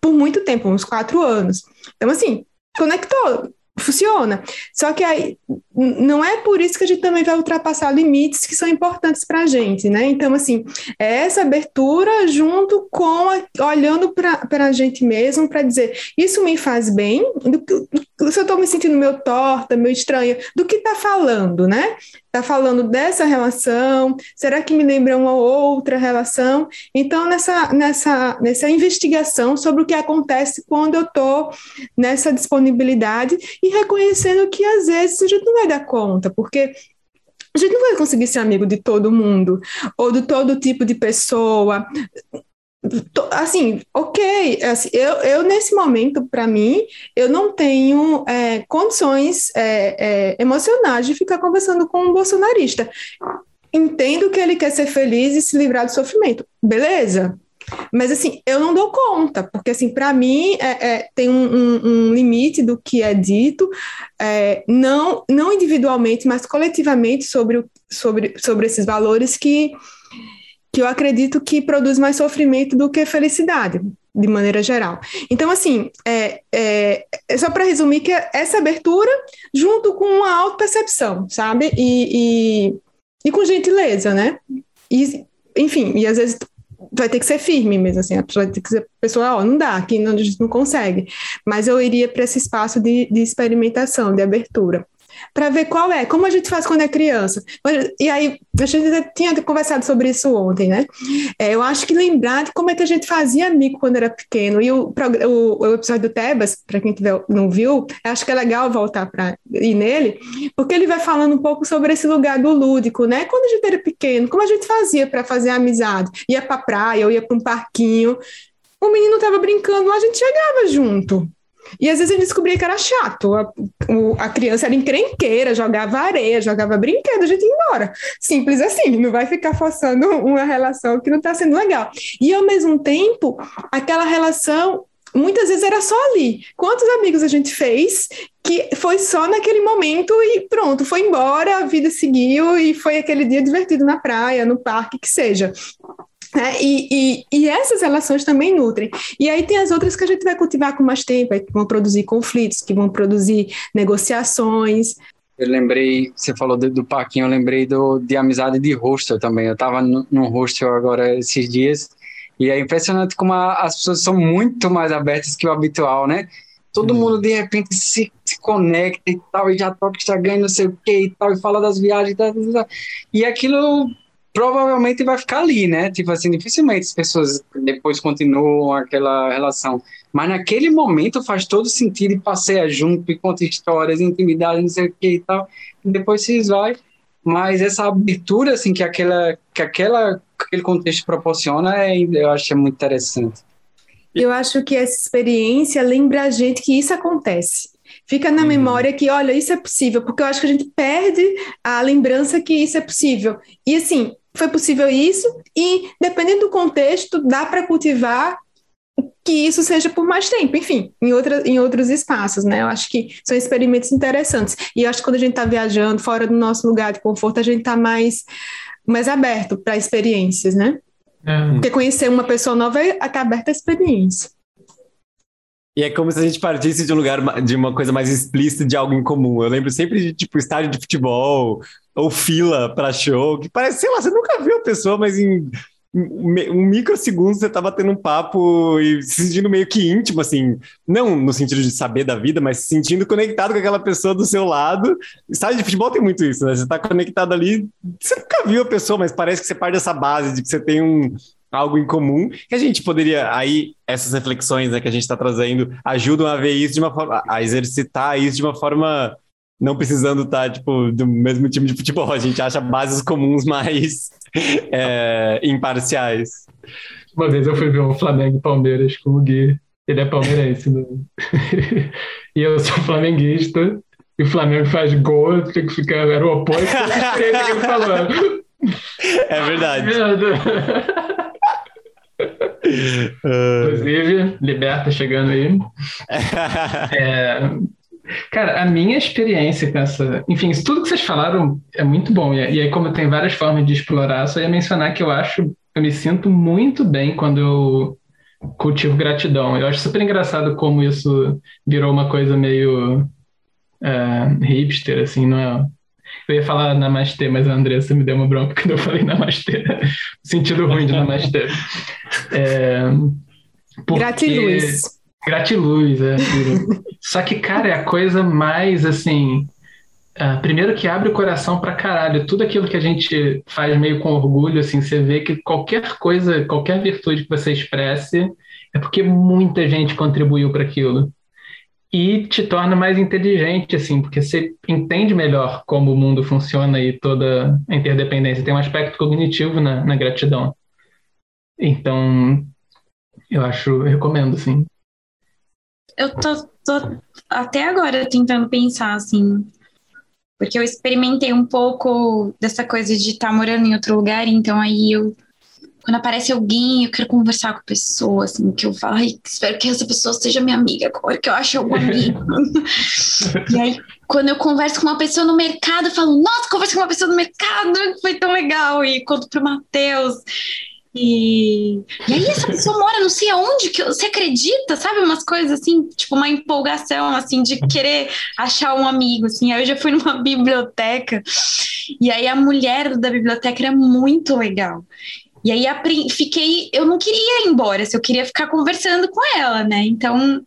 por muito tempo, uns quatro anos. Então, assim, conectou funciona. Só que aí não é por isso que a gente também vai ultrapassar limites que são importantes para a gente, né? Então, assim, é essa abertura junto com a, olhando para a gente mesmo para dizer isso me faz bem, do, do, se eu estou me sentindo meio torta, meio estranha, do que está falando, né? Está falando dessa relação? Será que me lembra uma outra relação? Então, nessa, nessa, nessa investigação sobre o que acontece quando eu estou nessa disponibilidade e reconhecendo que às vezes a gente não vai dar conta, porque a gente não vai conseguir ser amigo de todo mundo ou de todo tipo de pessoa assim, ok, assim, eu, eu nesse momento, para mim, eu não tenho é, condições é, é, emocionais de ficar conversando com um bolsonarista. Entendo que ele quer ser feliz e se livrar do sofrimento, beleza? Mas assim, eu não dou conta, porque assim, para mim é, é, tem um, um, um, limite do que é dito, é, não, não individualmente, mas coletivamente sobre, sobre, sobre esses valores que que eu acredito que produz mais sofrimento do que felicidade, de maneira geral. Então, assim, é, é, é só para resumir que essa abertura, junto com uma autopercepção, sabe? E, e, e, com gentileza, né? E, enfim, e às vezes vai ter que ser firme mesmo, assim, a pessoa vai ter que ser pessoa, ó, não dá, aqui não, a gente não consegue. Mas eu iria para esse espaço de, de experimentação, de abertura para ver qual é, como a gente faz quando é criança. E aí, a gente tinha conversado sobre isso ontem, né? É, eu acho que lembrar de como é que a gente fazia amigo quando era pequeno. E o, o, o episódio do Tebas, para quem tiver, não viu, acho que é legal voltar para ir nele, porque ele vai falando um pouco sobre esse lugar do lúdico, né? Quando a gente era pequeno, como a gente fazia para fazer amizade? Ia para praia ou ia para um parquinho. O menino estava brincando, a gente chegava junto. E às vezes gente descobria que era chato. A, o, a criança era encrenqueira, jogava areia, jogava brinquedo, a gente ia embora. Simples assim, não vai ficar forçando uma relação que não está sendo legal. E ao mesmo tempo, aquela relação muitas vezes era só ali. Quantos amigos a gente fez que foi só naquele momento e pronto, foi embora, a vida seguiu e foi aquele dia divertido na praia, no parque, que seja. Né? E, e, e, essas relações também nutrem. E aí tem as outras que a gente vai cultivar com mais tempo, que vão produzir conflitos, que vão produzir negociações. Eu lembrei, você falou do, do Paquinho, eu lembrei do, de amizade de hostel também. Eu estava num hostel agora esses dias, e é impressionante como a, as pessoas são muito mais abertas que o habitual, né? Todo hum. mundo de repente se, se conecta e tal, e já toca Instagram, não sei o que e tal, e fala das viagens e tal, e aquilo provavelmente vai ficar ali, né? Tipo assim, dificilmente as pessoas depois continuam aquela relação. Mas naquele momento faz todo sentido e passeia junto e conta histórias, intimidade, não sei o que e tal. E depois se vai. Mas essa abertura, assim, que, aquela, que aquela, aquele contexto proporciona, é, eu acho é muito interessante. Eu acho que essa experiência lembra a gente que isso acontece. Fica na uhum. memória que, olha, isso é possível, porque eu acho que a gente perde a lembrança que isso é possível. E assim, foi possível isso, e dependendo do contexto, dá para cultivar que isso seja por mais tempo, enfim, em, outra, em outros espaços, né? Eu acho que são experimentos interessantes. E eu acho que quando a gente está viajando fora do nosso lugar de conforto, a gente está mais, mais aberto para experiências, né? É. Porque conhecer uma pessoa nova é estar tá aberta à experiência. E é como se a gente partisse de um lugar de uma coisa mais explícita de algo em comum. Eu lembro sempre de tipo estádio de futebol ou fila para show, que parece, sei lá, você nunca viu a pessoa, mas em um microsegundo você tá batendo um papo e se sentindo meio que íntimo, assim, não no sentido de saber da vida, mas se sentindo conectado com aquela pessoa do seu lado. Estádio de futebol tem muito isso, né? Você tá conectado ali, você nunca viu a pessoa, mas parece que você parte dessa base de que você tem um algo em comum, que a gente poderia, aí, essas reflexões né, que a gente está trazendo ajudam a ver isso de uma forma, a exercitar isso de uma forma não precisando estar, tá, tipo, do mesmo time de futebol. A gente acha bases comuns mais é, imparciais. Uma vez eu fui ver um Flamengo e Palmeiras com o Gui. Ele é palmeirense, né? e eu sou flamenguista. E o Flamengo faz gol, eu tenho que ficar. Era o oposto que ele falou. É verdade. Inclusive, Liberta chegando aí. É, Cara, a minha experiência com essa. Enfim, tudo que vocês falaram é muito bom. E, aí, como tem várias formas de explorar, só ia mencionar que eu acho. Eu me sinto muito bem quando eu cultivo gratidão. Eu acho super engraçado como isso virou uma coisa meio uh, hipster, assim, não é? Eu ia falar namastê, mas a Andressa me deu uma bronca quando eu falei namastê. sentido ruim de namastê. É, porque... Gratiluz. Gratiluz, é. Só que, cara, é a coisa mais assim. Uh, primeiro que abre o coração pra caralho. Tudo aquilo que a gente faz meio com orgulho, assim, você vê que qualquer coisa, qualquer virtude que você expresse, é porque muita gente contribuiu para aquilo. E te torna mais inteligente, assim, porque você entende melhor como o mundo funciona e toda a interdependência. Tem um aspecto cognitivo na, na gratidão. Então, eu acho, eu recomendo, assim eu tô, tô até agora tentando pensar, assim, porque eu experimentei um pouco dessa coisa de estar tá morando em outro lugar, então aí eu, quando aparece alguém, eu quero conversar com a pessoa, assim, que eu falo, ai, espero que essa pessoa seja minha amiga agora, que eu acho algum amigo. e aí, quando eu converso com uma pessoa no mercado, eu falo, nossa, conversa com uma pessoa no mercado, foi tão legal, e conto pro Matheus. E, e aí essa pessoa mora não sei aonde, que você acredita, sabe? Umas coisas assim, tipo uma empolgação, assim, de querer achar um amigo, assim. Aí eu já fui numa biblioteca, e aí a mulher da biblioteca era muito legal. E aí fiquei, eu não queria ir embora, se eu queria ficar conversando com ela, né? Então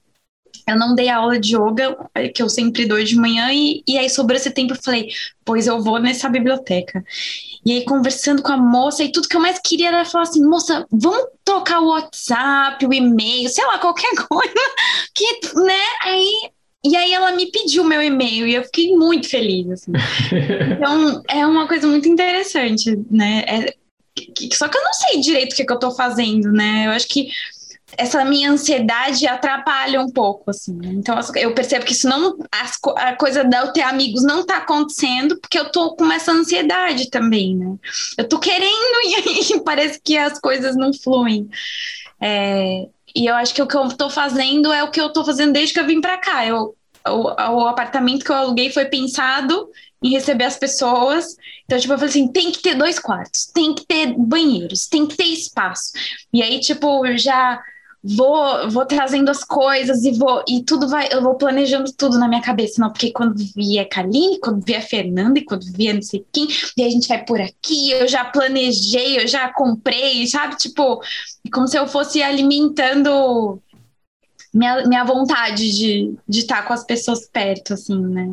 eu não dei aula de yoga, que eu sempre dou de manhã, e, e aí sobrou esse tempo eu falei, pois eu vou nessa biblioteca. E aí, conversando com a moça, e tudo que eu mais queria era falar assim: moça, vamos trocar o WhatsApp, o e-mail, sei lá, qualquer coisa. Que, né? Aí. E aí ela me pediu meu e-mail e eu fiquei muito feliz, assim. Então, é uma coisa muito interessante, né? É, só que eu não sei direito o que, que eu tô fazendo, né? Eu acho que essa minha ansiedade atrapalha um pouco, assim. Então, eu percebo que isso não. As, a coisa de eu ter amigos não tá acontecendo, porque eu tô com essa ansiedade também, né? Eu tô querendo e aí parece que as coisas não fluem. É, e eu acho que o que eu tô fazendo é o que eu tô fazendo desde que eu vim para cá. Eu, o, o apartamento que eu aluguei foi pensado em receber as pessoas. Então, tipo, eu falei assim: tem que ter dois quartos, tem que ter banheiros, tem que ter espaço. E aí, tipo, já vou, vou trazendo as coisas e vou e tudo vai, eu vou planejando tudo na minha cabeça, não, porque quando vier a Kaline, quando vier a Fernanda e quando vier não sei quem, e a gente vai por aqui, eu já planejei, eu já comprei, sabe? Tipo, como se eu fosse alimentando minha, minha vontade de, de estar com as pessoas perto, assim, né?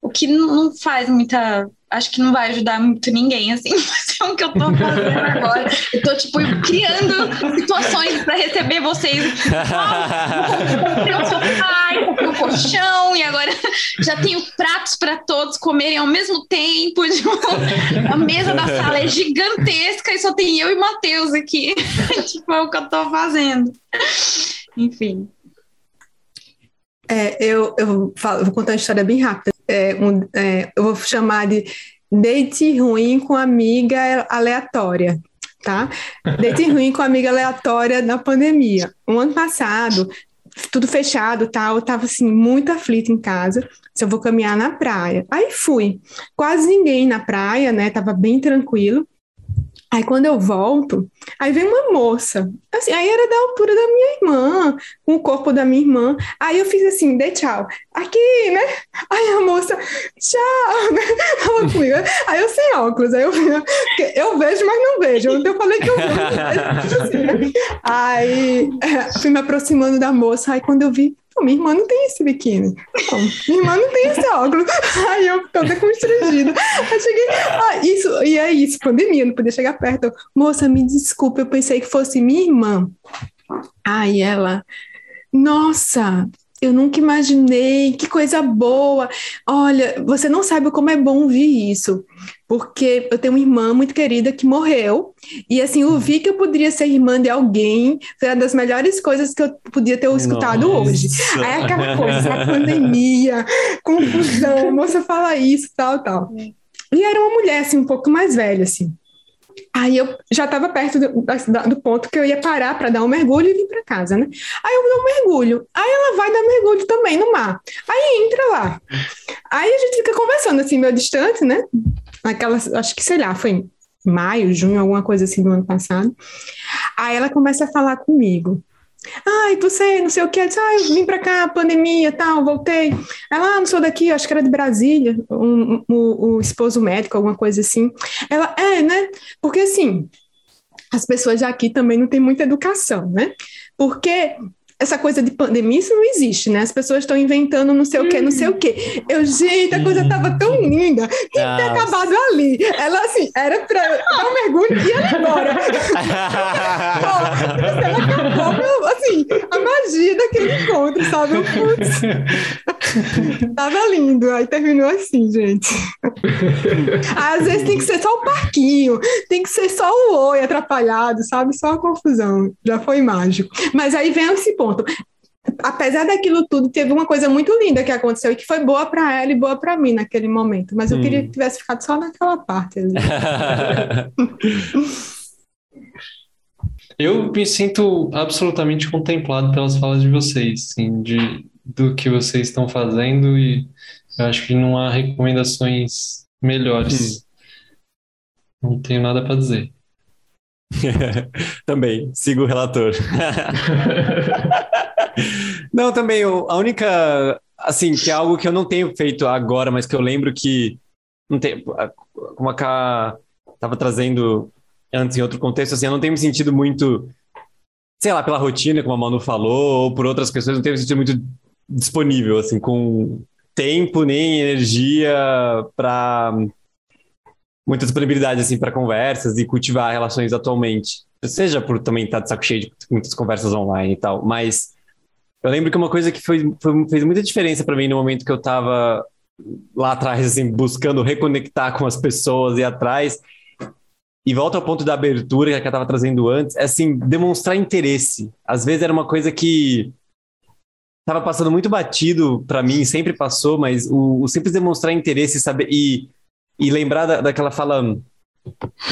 O que não faz muita acho que não vai ajudar muito ninguém, assim, mas é o que eu tô fazendo agora. Eu tô, tipo, criando situações para receber vocês. Comprei um sofá, comprei um colchão, e agora já tenho pratos para todos comerem ao mesmo tempo. Tipo, a mesa da sala é gigantesca e só tem eu e Matheus aqui. tipo, é o que eu tô fazendo. Enfim. É, eu, eu, falo, eu vou contar uma história bem rápida é, um, é, eu vou chamar de date ruim com amiga aleatória. tá? Date ruim com amiga aleatória na pandemia. Um ano passado, tudo fechado, tal, eu tava assim muito aflita em casa, se eu vou caminhar na praia. Aí fui. Quase ninguém na praia, né? Tava bem tranquilo. Aí quando eu volto, aí vem uma moça, assim, aí era da altura da minha irmã, com o corpo da minha irmã. Aí eu fiz assim, dê tchau. Aqui, né? Aí a moça, tchau, né? Aí eu sem óculos, aí eu, eu vejo, mas não vejo. Eu falei que eu vejo, assim, né? Aí fui me aproximando da moça, aí quando eu vi, minha irmã não tem esse biquíni. Não, minha irmã não tem esse óculos. Aí eu toda constrangida. Eu cheguei, ah, isso, e é isso, pandemia, não podia chegar perto. Moça, me desculpe, eu pensei que fosse minha irmã. Aí ela, nossa, eu nunca imaginei, que coisa boa. Olha, você não sabe como é bom ouvir isso, porque eu tenho uma irmã muito querida que morreu, e assim, ouvir que eu poderia ser irmã de alguém foi uma das melhores coisas que eu podia ter escutado Nossa. hoje. Aí aquela coisa, a pandemia, confusão, moça fala isso, tal, tal. E era uma mulher, assim, um pouco mais velha, assim. Aí eu já estava perto do, do, ponto que eu ia parar para dar um mergulho e vir para casa, né? Aí eu dou um mergulho. Aí ela vai dar mergulho também no mar. Aí entra lá. Aí a gente fica conversando assim, meio distante, né? Aquela, acho que sei lá, foi maio, junho, alguma coisa assim do ano passado. Aí ela começa a falar comigo. Ai, você, não sei o que, ela disse, ah, eu vim para cá, pandemia, tal, voltei. Ela, ah, não sou daqui, acho que era de Brasília, um, um, o esposo médico, alguma coisa assim. Ela, é, né? Porque assim, as pessoas aqui também não têm muita educação, né? Porque essa coisa de pandemia, isso não existe, né? As pessoas estão inventando não sei o que, não sei o que. Eu, gente, a coisa tava tão linda, tinha que ter acabado ali. Ela, assim, era pra dar um mergulho e ir embora. ela acabou, assim, a magia daquele encontro, sabe? Eu, putz, tava lindo, aí terminou assim, gente. Às vezes tem que ser só o parquinho, tem que ser só o oi atrapalhado, sabe? Só a confusão. Já foi mágico. Mas aí vem esse ponto ponto. Apesar daquilo tudo, teve uma coisa muito linda que aconteceu e que foi boa para ela e boa para mim naquele momento. Mas eu hum. queria que tivesse ficado só naquela parte. eu me sinto absolutamente contemplado pelas falas de vocês, assim, de, do que vocês estão fazendo e eu acho que não há recomendações melhores. Hum. Não tenho nada para dizer. também, sigo o relator. não, também, a única, assim, que é algo que eu não tenho feito agora, mas que eu lembro que, não tem, como a Ká estava trazendo antes em outro contexto, assim, eu não tenho me sentido muito, sei lá, pela rotina, como a Manu falou, ou por outras questões, não tenho me sentido muito disponível, assim, com tempo nem energia para muita disponibilidade assim para conversas e cultivar relações atualmente. Seja por também estar tá de saco cheio de muitas conversas online e tal, mas eu lembro que uma coisa que foi, foi fez muita diferença para mim no momento que eu estava lá atrás, assim, buscando reconectar com as pessoas e atrás, e volta ao ponto da abertura que eu estava trazendo antes, é assim, demonstrar interesse. Às vezes era uma coisa que estava passando muito batido para mim, sempre passou, mas o, o simples demonstrar interesse saber, e e lembrar da, daquela fala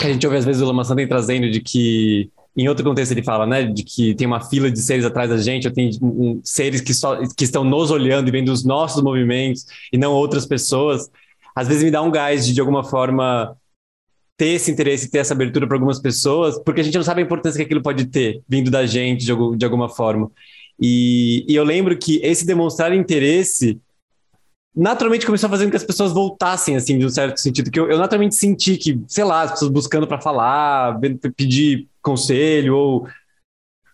que a gente ouve às vezes o Lama Santen trazendo de que em outro contexto ele fala, né, de que tem uma fila de seres atrás da gente, ou tem um, seres que, só, que estão nos olhando e vendo os nossos movimentos e não outras pessoas. Às vezes me dá um gás de, de alguma forma, ter esse interesse, ter essa abertura para algumas pessoas, porque a gente não sabe a importância que aquilo pode ter vindo da gente de, de alguma forma. E, e eu lembro que esse demonstrar interesse naturalmente começou com que as pessoas voltassem, assim, de um certo sentido. Que eu, eu naturalmente senti que, sei lá, as pessoas buscando para falar, pedir conselho, ou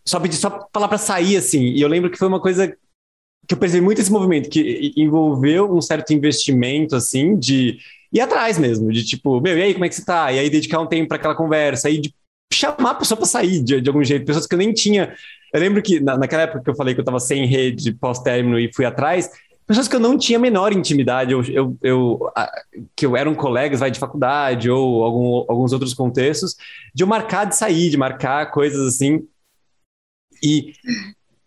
só pedir, só falar para sair, assim. E eu lembro que foi uma coisa que eu percebi muito esse movimento, que envolveu um certo investimento, assim, de ir atrás mesmo, de tipo, meu, e aí, como é que você tá? E aí dedicar um tempo para aquela conversa, aí de chamar a pessoa para sair de, de algum jeito, pessoas que eu nem tinha. Eu lembro que na, naquela época que eu falei que eu estava sem rede pós-término e fui atrás, pessoas que eu não tinha a menor intimidade, eu, eu, eu que eu eram colegas vai, de faculdade ou algum, alguns outros contextos, de eu marcar de sair, de marcar coisas assim. E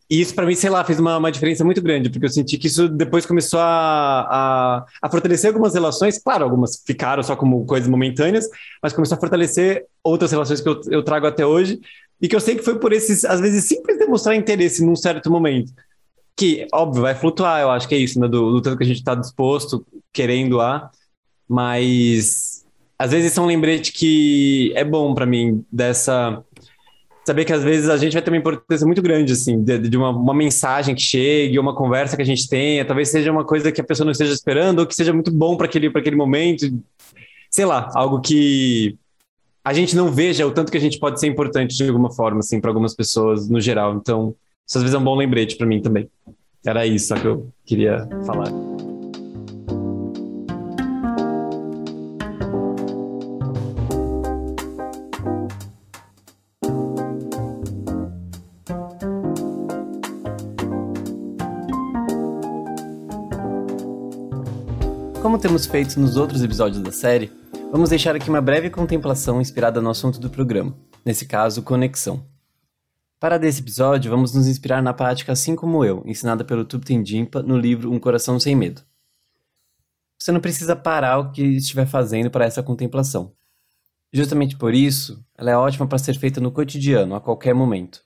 E isso, para mim, sei lá, fez uma, uma diferença muito grande, porque eu senti que isso depois começou a, a, a, fortalecer algumas relações. Claro, algumas ficaram só como coisas momentâneas, mas começou a fortalecer outras relações que eu, eu trago até hoje. E que eu sei que foi por esses, às vezes, simples demonstrar interesse num certo momento. Que, óbvio, vai flutuar, eu acho que é isso, né? Do, do tanto que a gente está disposto, querendo a. Mas, às vezes, é um lembrete que é bom para mim, dessa saber que às vezes a gente vai ter uma importância muito grande, assim, de, de uma, uma, mensagem que chegue, uma conversa que a gente tenha, talvez seja uma coisa que a pessoa não esteja esperando, ou que seja muito bom para aquele, aquele momento, sei lá, algo que a gente não veja o tanto que a gente pode ser importante de alguma forma, assim, para algumas pessoas no geral. Então, isso às vezes é um bom lembrete para mim também. Era isso que eu queria falar. Temos feito nos outros episódios da série, vamos deixar aqui uma breve contemplação inspirada no assunto do programa, nesse caso, conexão. Para desse episódio, vamos nos inspirar na prática Assim Como Eu, ensinada pelo Tupten Jimpa no livro Um Coração Sem Medo. Você não precisa parar o que estiver fazendo para essa contemplação. Justamente por isso, ela é ótima para ser feita no cotidiano, a qualquer momento.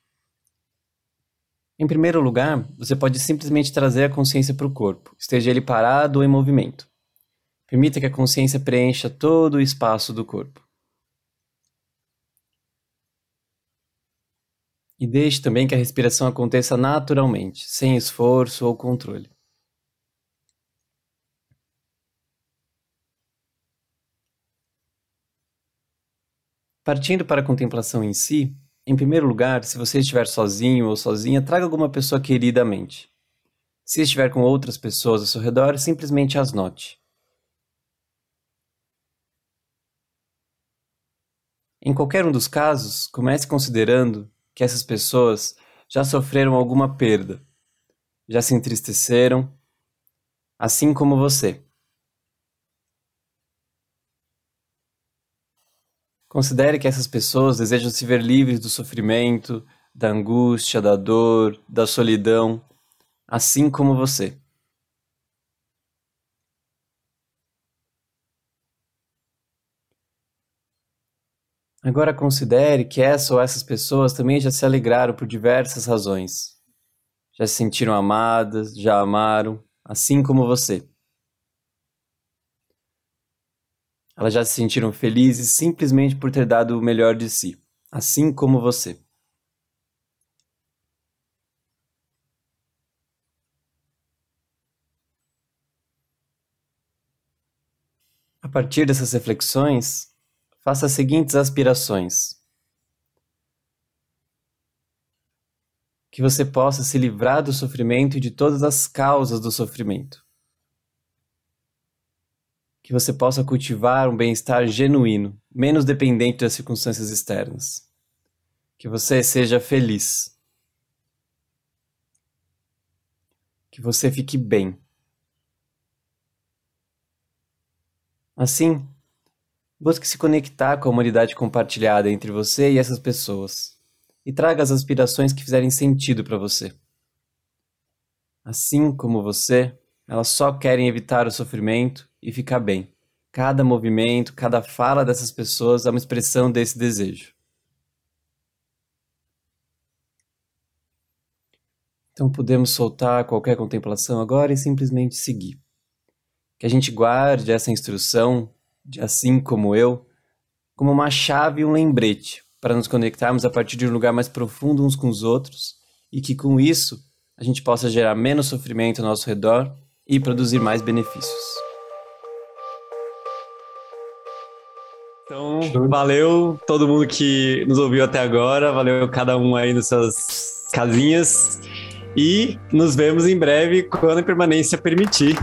Em primeiro lugar, você pode simplesmente trazer a consciência para o corpo, esteja ele parado ou em movimento. Permita que a consciência preencha todo o espaço do corpo. E deixe também que a respiração aconteça naturalmente, sem esforço ou controle. Partindo para a contemplação em si, em primeiro lugar, se você estiver sozinho ou sozinha, traga alguma pessoa querida à mente. Se estiver com outras pessoas ao seu redor, simplesmente as note. Em qualquer um dos casos, comece considerando que essas pessoas já sofreram alguma perda, já se entristeceram, assim como você. Considere que essas pessoas desejam se ver livres do sofrimento, da angústia, da dor, da solidão, assim como você. Agora considere que essa ou essas pessoas também já se alegraram por diversas razões. Já se sentiram amadas, já amaram, assim como você. Elas já se sentiram felizes simplesmente por ter dado o melhor de si, assim como você. A partir dessas reflexões, faça as seguintes aspirações. Que você possa se livrar do sofrimento e de todas as causas do sofrimento. Que você possa cultivar um bem-estar genuíno, menos dependente das circunstâncias externas. Que você seja feliz. Que você fique bem. Assim, Busque se conectar com a humanidade compartilhada entre você e essas pessoas. E traga as aspirações que fizerem sentido para você. Assim como você, elas só querem evitar o sofrimento e ficar bem. Cada movimento, cada fala dessas pessoas é uma expressão desse desejo. Então podemos soltar qualquer contemplação agora e simplesmente seguir. Que a gente guarde essa instrução assim como eu, como uma chave e um lembrete para nos conectarmos a partir de um lugar mais profundo uns com os outros e que com isso a gente possa gerar menos sofrimento ao nosso redor e produzir mais benefícios. Então, valeu todo mundo que nos ouviu até agora, valeu cada um aí nas suas casinhas e nos vemos em breve quando a permanência permitir.